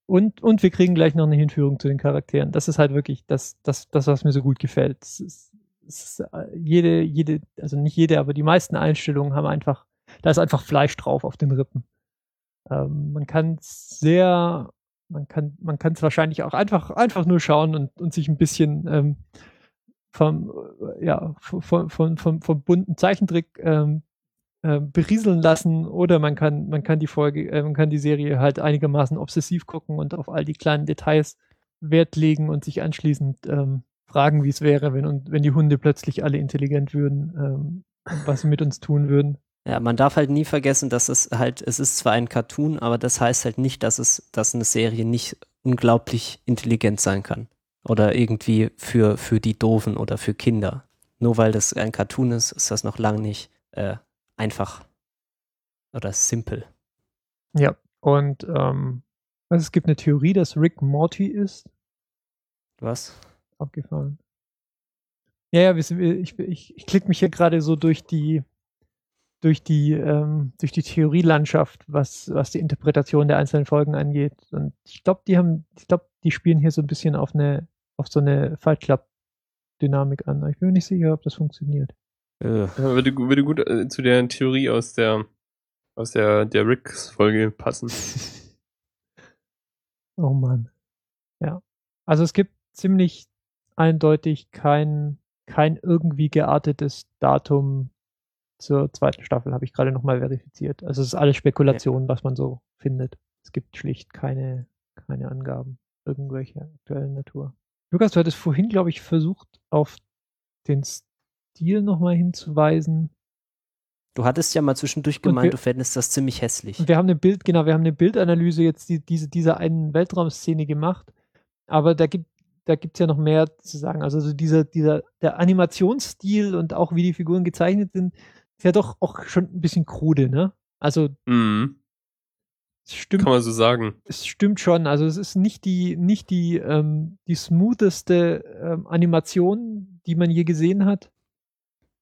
Und, und wir kriegen gleich noch eine Hinführung zu den Charakteren. Das ist halt wirklich das, das, das was mir so gut gefällt. Es ist, es ist, äh, jede, jede, also nicht jede, aber die meisten Einstellungen haben einfach, da ist einfach Fleisch drauf auf den Rippen. Ähm, man kann sehr, man kann, man kann es wahrscheinlich auch einfach, einfach nur schauen und, und sich ein bisschen ähm, vom, äh, ja, von, von, von, vom bunten Zeichentrick ähm, äh, berieseln lassen oder man kann, man kann die Folge, äh, man kann die Serie halt einigermaßen obsessiv gucken und auf all die kleinen Details Wert legen und sich anschließend ähm, fragen, wie es wäre, wenn, und wenn die Hunde plötzlich alle intelligent würden, ähm, was sie mit uns tun würden. Ja, man darf halt nie vergessen, dass es halt, es ist zwar ein Cartoon, aber das heißt halt nicht, dass es, dass eine Serie nicht unglaublich intelligent sein kann. Oder irgendwie für, für die Doofen oder für Kinder. Nur weil das ein Cartoon ist, ist das noch lang nicht äh, einfach oder simpel. Ja, und ähm, also es gibt eine Theorie, dass Rick Morty ist. Was? Aufgefallen. Ja, ja, ich, ich, ich klicke mich hier gerade so durch die durch die ähm, durch die Theorielandschaft, was was die Interpretation der einzelnen Folgen angeht. Und ich glaube, die haben, ich glaube, die spielen hier so ein bisschen auf eine auf so eine Fallklapp-Dynamik an. Ich bin mir nicht sicher, ob das funktioniert. Äh, Ja, würde, würde gut äh, zu der Theorie aus der aus der, der Ricks-Folge passen. Oh Mann. Ja. Also es gibt ziemlich eindeutig kein, kein irgendwie geartetes Datum zur zweiten Staffel, habe ich gerade nochmal verifiziert. Also es ist alles Spekulation, was man so findet. Es gibt schlicht keine, keine Angaben irgendwelcher aktuellen Natur. Lukas, du hattest vorhin, glaube ich, versucht, auf den Stil nochmal hinzuweisen. Du hattest ja mal zwischendurch gemeint, wir- du fändest das ziemlich hässlich. Wir haben eine Bild, genau, wir haben eine Bildanalyse jetzt die, diese, dieser einen Weltraumszene gemacht. Aber da gibt da gibt's ja noch mehr zu sagen. Also so dieser, dieser, der Animationsstil und auch wie die Figuren gezeichnet sind, ist ja doch auch schon ein bisschen krude, ne? Also Mhm. es stimmt, Kann man so sagen. es stimmt schon. Also es ist nicht die, nicht die, ähm, die smootheste ähm, Animation, die man je gesehen hat.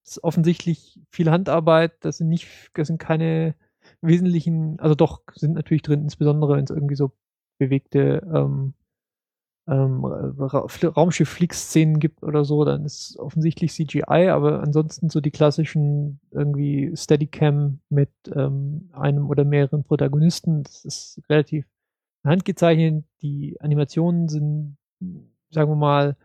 Ist offensichtlich viel Handarbeit. Das sind nicht, das sind keine wesentlichen, also doch sind natürlich drin, insbesondere wenn es irgendwie so bewegte ähm, ähm, Ra Ra- Raumschiff-Flieg-Szenen gibt oder so, dann ist es offensichtlich CGI, aber ansonsten so die klassischen irgendwie Steadicam mit ähm, einem oder mehreren Protagonisten, das ist relativ handgezeichnet. Die Animationen sind, sagen wir mal,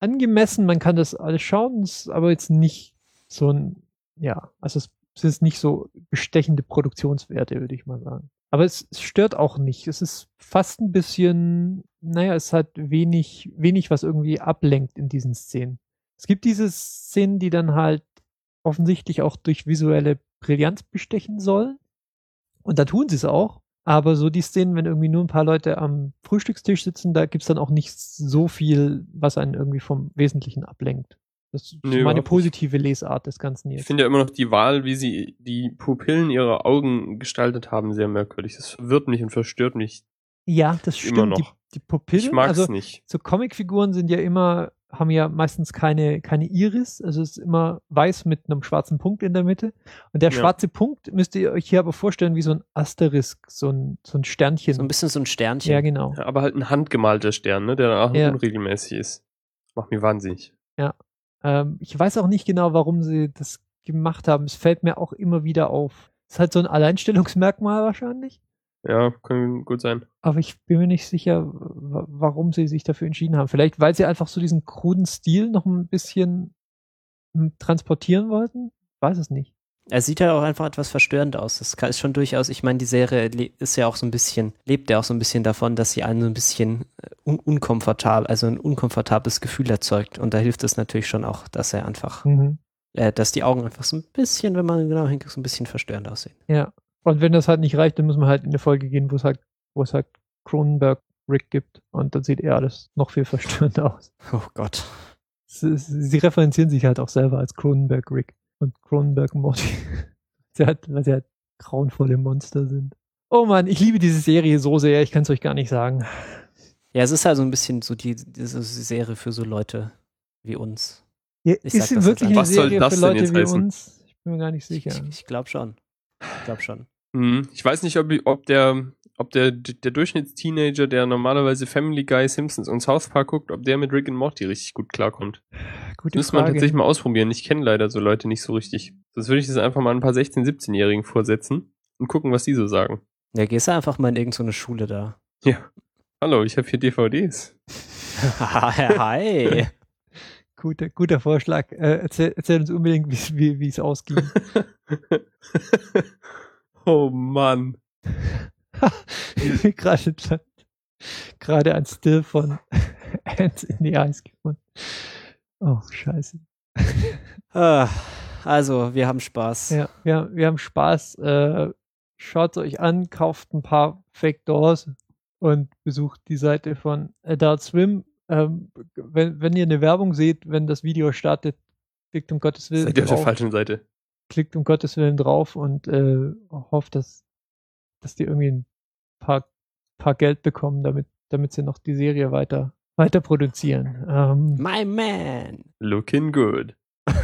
angemessen. Man kann das alles schauen, aber jetzt nicht so ein, ja, also es es ist nicht so bestechende Produktionswerte, würde ich mal sagen. Aber es, es stört auch nicht. Es ist fast ein bisschen, naja, es hat wenig, wenig, was irgendwie ablenkt in diesen Szenen. Es gibt diese Szenen, die dann halt offensichtlich auch durch visuelle Brillanz bestechen sollen. Und da tun sie es auch. Aber so die Szenen, wenn irgendwie nur ein paar Leute am Frühstückstisch sitzen, da gibt's dann auch nicht so viel, was einen irgendwie vom Wesentlichen ablenkt. Das ist Nee, meine positive Lesart des Ganzen Ich jetzt. finde ja immer noch die Wahl, wie sie die Pupillen ihrer Augen gestaltet haben, sehr merkwürdig. Das verwirrt mich und verstört mich. Ja, das Immer stimmt. Die, noch. die Pupillen, Ich mag's also nicht. so Comicfiguren sind ja immer, haben ja meistens keine, keine Iris, also es ist immer weiß mit einem schwarzen Punkt in der Mitte. Und der Ja. schwarze Punkt müsst ihr euch hier aber vorstellen wie so ein Asterisk, so ein, so ein Sternchen. So ein bisschen so ein Sternchen. ja, genau. Ja, aber halt ein handgemalter Stern, ne, der dann auch Ja. unregelmäßig ist. Macht mir wahnsinnig. Ähm, ich weiß auch nicht genau, warum sie das gemacht haben. Es fällt mir auch immer wieder auf. Es ist halt so ein Alleinstellungsmerkmal wahrscheinlich. Ja, kann gut sein. Aber ich bin mir nicht sicher, wa- warum sie sich dafür entschieden haben. Vielleicht, weil sie einfach so diesen kruden Stil noch ein bisschen hm, transportieren wollten? Weiß es nicht. Er sieht ja auch einfach etwas verstörend aus. Das kann- ist schon durchaus, ich meine, die Serie ist ja auch so ein bisschen, lebt ja auch so ein bisschen davon, dass sie einen so ein bisschen äh, un unkomfortabel, also ein unkomfortables Gefühl erzeugt. Und da hilft es natürlich schon auch, dass er einfach, Mhm. äh, dass die Augen einfach so ein bisschen, wenn man genau hinguckt, so ein bisschen verstörend aussehen. Ja. Und wenn das halt nicht reicht, dann muss man halt in eine Folge gehen, wo es halt, wo es halt Cronenberg Rick gibt. Und dann sieht er alles noch viel verstörender aus. Oh Gott. Sie, sie referenzieren sich halt auch selber als Cronenberg Rick und Cronenberg Morty. sie halt, weil sie halt grauenvolle Monster sind. Oh Mann, ich liebe diese Serie so sehr, ich kann es euch gar nicht sagen. Ja, es ist halt so ein bisschen so die, diese Serie für so Leute wie uns. Ja, Ich ist sag sie wirklich eine einfach. Was soll Serie das für denn Leute jetzt wie heißen? uns? Ich bin mir gar nicht sicher. Ich, ich glaube schon. Ich glaube schon. Hm, Ich weiß nicht, ob, ob der, ob der, der Durchschnittsteenager, der normalerweise Family Guy, Simpsons und South Park guckt, ob der mit Rick und Morty richtig gut klarkommt. Gute Das müsste man tatsächlich mal ausprobieren. Ich kenne leider so Leute nicht so richtig. Sonst würde ich das einfach mal ein paar 16-, 17-Jährigen vorsetzen und gucken, was die so sagen. Ja, gehst du einfach mal in irgendeine Schule da. Ja. Hallo, ich habe hier DVDs. Hi. Guter, guter Vorschlag. Äh, erzähl, erzähl uns unbedingt, wie wie es ausging. oh Mann. gerade gerade ein Still von Ants in the Eyes gefunden. Oh, scheiße. Ah, also, wir haben Spaß. Ja, wir, wir haben Spaß. Äh, Schaut euch an, kauft ein paar Fake Doors und besucht die Seite von Adult Swim. Ähm, wenn, wenn ihr eine Werbung seht, wenn das Video startet, klickt um Gottes Willen Seid ihr auf der drauf, falschen Seite? klickt um Gottes Willen drauf und äh, hofft, dass, dass die irgendwie ein paar, paar Geld bekommen, damit, damit sie noch die Serie weiter, weiter produzieren. Ähm, My man. Looking good.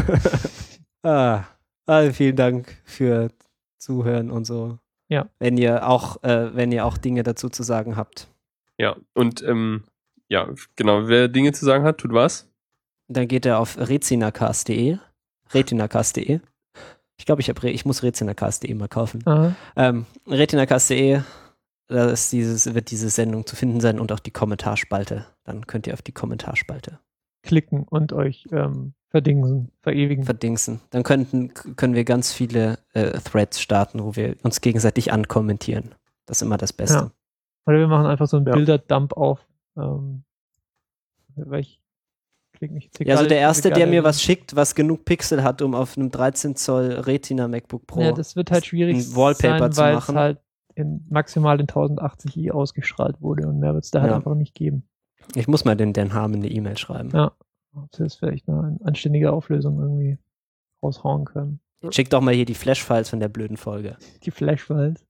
Ah, also vielen Dank für Zuhören und so. Ja. Wenn ihr auch, äh, wenn ihr auch Dinge dazu zu sagen habt, Ja, und ähm, ja, genau, wer Dinge zu sagen hat, tut was? dann geht er auf retinacast.de. Retinacast.de. Ich glaube, ich, hab ich muss retinacast.de mal kaufen. Ähm, retinacast.de, da ist dieses, wird diese Sendung zu finden sein und auch die Kommentarspalte. Dann könnt ihr auf die Kommentarspalte klicken und euch ähm, verdingsen, verewigen. verdingsen. Dann könnten, können wir ganz viele äh, Threads starten, wo wir uns gegenseitig ankommentieren. Das ist immer das Beste. Ja. Oder wir machen einfach so einen Ja. Bilderdump auf. Ähm, weil ich klingt nicht. Ja, also der erste, der mir was schickt, was genug Pixel hat, um auf einem 13 Zoll Retina MacBook Pro Ja, das wird halt schwierig ein Wallpaper sein, zu weil machen. es halt in, maximal in 1080i ausgestrahlt wurde und mehr wird es da halt Ja. einfach nicht geben. Ich muss mal den Dan Harmon eine E-Mail schreiben. Ja. Ob sie das vielleicht mal in anständiger Auflösung irgendwie raushauen können. Schick doch mal hier die Flash-Files von der blöden Folge. Die Flash-Files.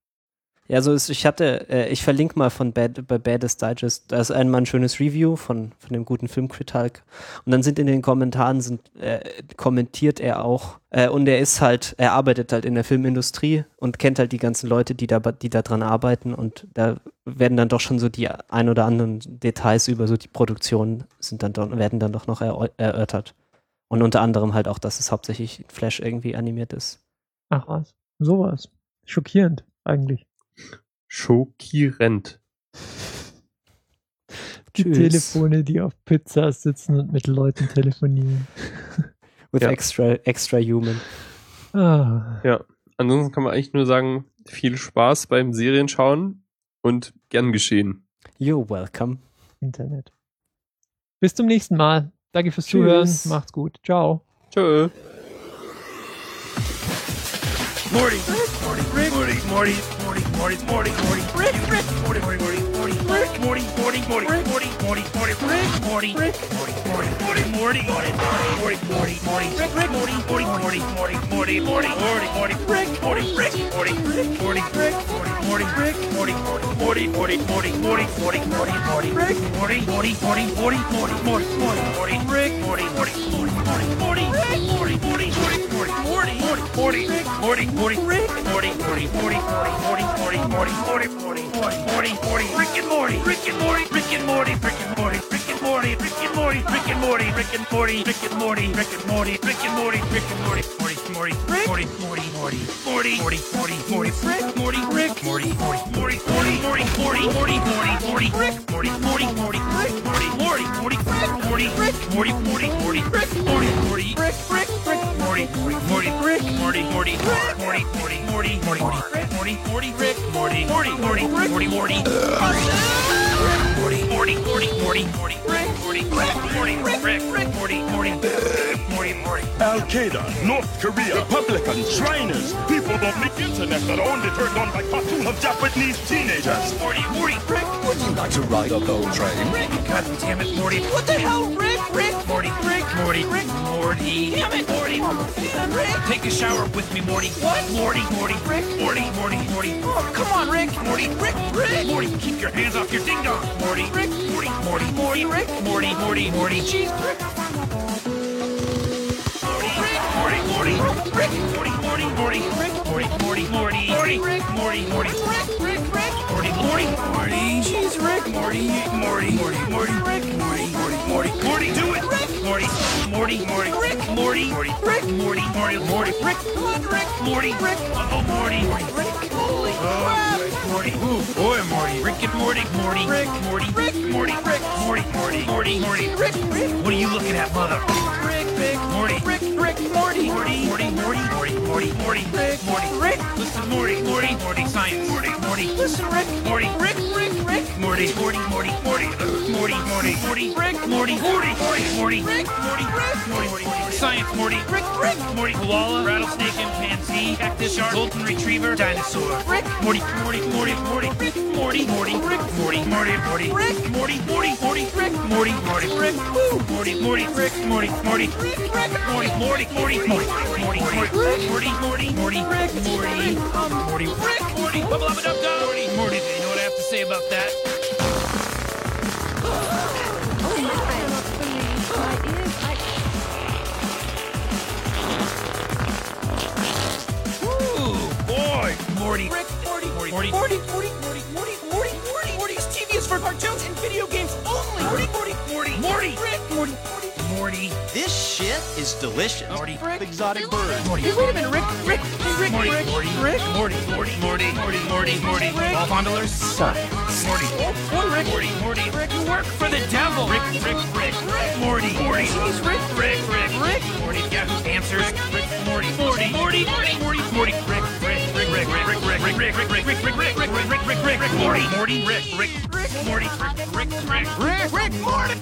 Ja, so ist, ich hatte, äh, ich verlinke mal von Bad, bei Baddest Digest, da ist einmal ein schönes Review von, von dem guten Filmkritik. Und dann sind in den Kommentaren sind, äh, kommentiert er auch, äh, und er ist halt, er arbeitet halt in der Filmindustrie und kennt halt die ganzen Leute, die da, die da dran arbeiten und da werden dann doch schon so die ein oder anderen Details über so die Produktion sind dann doch, werden dann doch noch erör- erörtert. Und unter anderem halt auch, dass es hauptsächlich Flash irgendwie animiert ist. Ach was. Sowas. Schockierend, eigentlich. Schockierend. Die Tschüss. Telefone, die auf Pizza sitzen und mit Leuten telefonieren. With Ja. extra, extra human. Ah. Ansonsten kann man eigentlich nur sagen, viel Spaß beim Serienschauen und gern geschehen. You're welcome. Internet. Bis zum nächsten Mal. Danke fürs Zuhören. Tschüss. Macht's gut. Ciao. Tschö. Morty, Morty, Morty, Morty, Morty, Morty, Morty, Morty, Rick, Rick, Morty, Morty, Morty, Morty, Rick, Morty, Morty, Morty, Morty, Morty, Morty, Rick, Morty, Rick, Morty, Morty, Morty, Morty, Morty, Morty, Morty, Morty, Rick, Rick, Morty, Morty, Morty, Morty, Morty, Morty, Morty, Morty, Rick, Morty, Rick, Morty, Rick, Morty, Rick, Morty, Morty, Rick, Morty, Morty, Morty, Morty, Morty, Morty, Morty, Morty, Rick, Morty, Morty, Morty, Morty, Morty, Morty, Morty, Morty, Rick, Morty, Morty, Morty, Morty, Morty, Morty, Morty, Morty, Morty, Morty, Morty, Morty, Rick, Morty, Morty, Morty, Morty, Morty, Morty, Morty, Morty, Morty, Morty, Morty, Rick and Morty, Rick and Morty, Rick and Morty, Rick and Morty, Rick and Morty, Rick and Morty, Rick and Morty, Rick and Morty, Rick and Morty, Rick and Morty, Rick and Morty, Rick and Morty, Morty, Morty, Morty, Morty, Morty, Morty, Morty, Morty, Morty, Rick, Morty, Rick, Morty, Morty, Morty, Morty, Morty, Morty, Morty, Morty, Morty, Rick, Morty, Morty, Morty, Rick, Morty, Morty, Morty, Rick, Morty, Rick, Morty, Morty, Morty, Rick, Morty, Morty, Rick, Rick, Morty, Morty, Morty, Rick, Morty, Morty, Morty, Morty, Morty, Morty, Morty, Morty, Morty, Rick, Morty, Morty, Morty, Morty, Morty, Morty, Morty, Morty, Morty, Morty, Rick, Morty, Rick, Morty, Rick, Rick, Rick, Morty, Morty, Morty, Morty. Al Qaeda, North Korea, Republicans, Shriners, people on the internet that are only turned on by cartoons of Japanese teenagers. Morty, Morty, Rick, Would you like to ride a bow train? Rick, God damn it, Morty. What the hell, Rick, Rick, Morty, Rick, Morty, Rick, Morty. Damn it, Morty. Rick, take a shower with me, Morty. What? Morty, Morty, Rick, Morty, Morty, Morty. Oh, come on, Rick, Morty, Rick, Rick, Morty. Keep your hands off your ding dong, Morty. Rick, Morty, Morty, Morty, Rick, Morty, Morty, Morty. Jeez, Rick. Morty, Rick, Morty, Morty, Rick, Morty, Morty, Morty, Rick, Morty, Morty, Morty, Morty, Rick, Morty, Morty, Rick, Rick, Rick, Morty, Morty. Jeez, Rick, Morty, Morty, Morty, Morty, Rick, Morty, Morty, Morty, Morty, do it, Rick, Morty, Morty, Morty, Rick, Morty, Morty, Rick, Morty, Morty, Morty, Rick, Rick, Morty, Rick, oh Morty, Morty, Rick, holy crap, Morty, ooh, boy, Morty, Rick and Morty, Morty, Rick, Morty, Rick, Morty, Rick, Morty, Morty, Morty, Morty, Rick, Rick, what are you looking at, mother? Rick, Rick, Morty, Rick, Rick, Morty, Morty, Morty, Morty, Morty, Morty, Morty, Rick, Morty, Rick, listen, Morty, Morty, Morty, science, Morty, Morty, listen, Rick, Morty, Rick, Rick, Rick, Morty, Morty, Morty, Morty, Morty, Morty, Morty, Rick, Morty, Morty, Morty, Morty, Rick, Morty, Rick, Morty, Morty, science, Morty, Rick, Rick, Morty, koala, rattlesnake, chimpanzee, cactus, shark, golden retriever, dinosaur, Rick, Morty, Morty, Morty, Morty, Rick, Morty, Morty, Rick, Morty, Morty, Morty, Rick, Morty, Morty, Morty, Rick, Morty, Morty, Rick, Morty, Morty, Rick, Morty, Morty, Morty, Morty, Morty, Morty, Morty, Morty, Morty, Morty, Morty, Rick, Morty, Morty, Rick, Morty, bubble up and up, Morty, Morty, you know what I have to say about that? Ooh, boy, Morty, Rick, Morty, Morty, Morty, Morty, Morty, Morty, Morty, Morty, Morty, Morty's TV is for cartoons and video games only. Morty, Morty, Morty, Morty, Rick, Morty, Morty, Morty, This shit is delicious. Morty, Rick, Exotic bird. Morty. Wait a minute, Rick, Rick, Rick, Morty, Rick, Morty, Rick, Morty, Morty, Morty, Morty, Morty, Morty, ball fondlers, science, Morty, oh, oh, Rick, Morty, Morty, Rick, you work for the devil, Rick, Rick, Rick, Rick, Morty, Morty, jeez, Rick, Rick, Rick, Rick, Morty, Yahoo answers, Rick, Morty, Morty, Morty, Morty, Morty, Morty, Rick, Rick, Rick, Rick, Rick, Rick, Rick, Rick, Rick, Rick, Rick, Rick, Rick, Rick, Rick, Rick, Rick, Rick, Rick, Morty, Morty, Rick, Rick, Rick, Morty, Rick, Rick, Rick, Rick, Rick, Morty,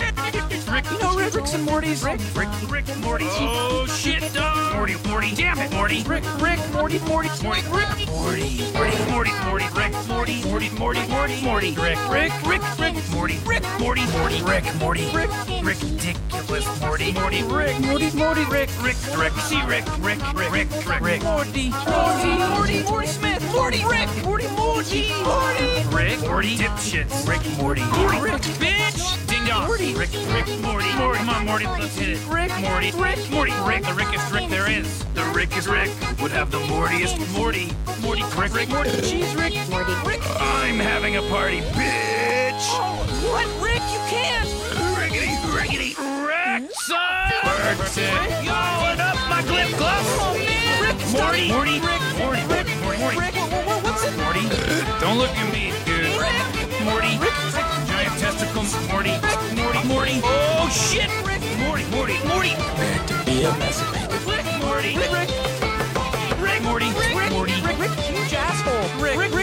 Rick, You know Rick, Ricks and Mortys? Rick, Rick, Rick, Morty. Oh shit, dog. Morty, Morty, damn it, Morty. Rick, Rick, Morty, Morty, Morty, Rick, Morty, Morty, Morty, Morty, Rick, Morty, Morty, Morty, Morty, Morty, Rick, Rick, Rick, Rick, Morty, Rick, Morty, Morty, Rick, Morty, Rick, ridiculous, Morty, Morty, Rick, Morty, Morty, Rick, Rick, Rick, see Rick, Rick, Rick, Rick, Rick, Rick, Morty, Morty, Morty, Morty Smith, Morty, Rick, Morty, Morty, Morty, Rick, Morty, dipshits, Rick, Morty, Morty, Rick, bitch, ding dong, Morty. Rick, Rick, Morty, Morty, come on, Morty, let's hit it, Rick, Morty, Rick, Morty, Rick, the Rickest Rick there is, the Rickest Rick would have the Mortiest Morty, Morty, Rick, Rick, Morty, Jeez, Rick, Morty, Rick. I'm having a party, bitch. Oh, what, Rick? You can't. Rickety, rickety, wreck, son! Birds it. Going up my clip gloves. Oh man, Rick, Morty. Morty, Rick, Morty, Rick, Morty. Rick, wha- wha- what's it? Morty, don't look at me, Morty, Morty, Morty. Oh shit! Rick, Morty, Morty, Morty. Prepare to be emancipated. Rick, Morty, Rick, Rick, Morty, Rick, Morty, Rick, Rick, huge asshole. Rick, Rick.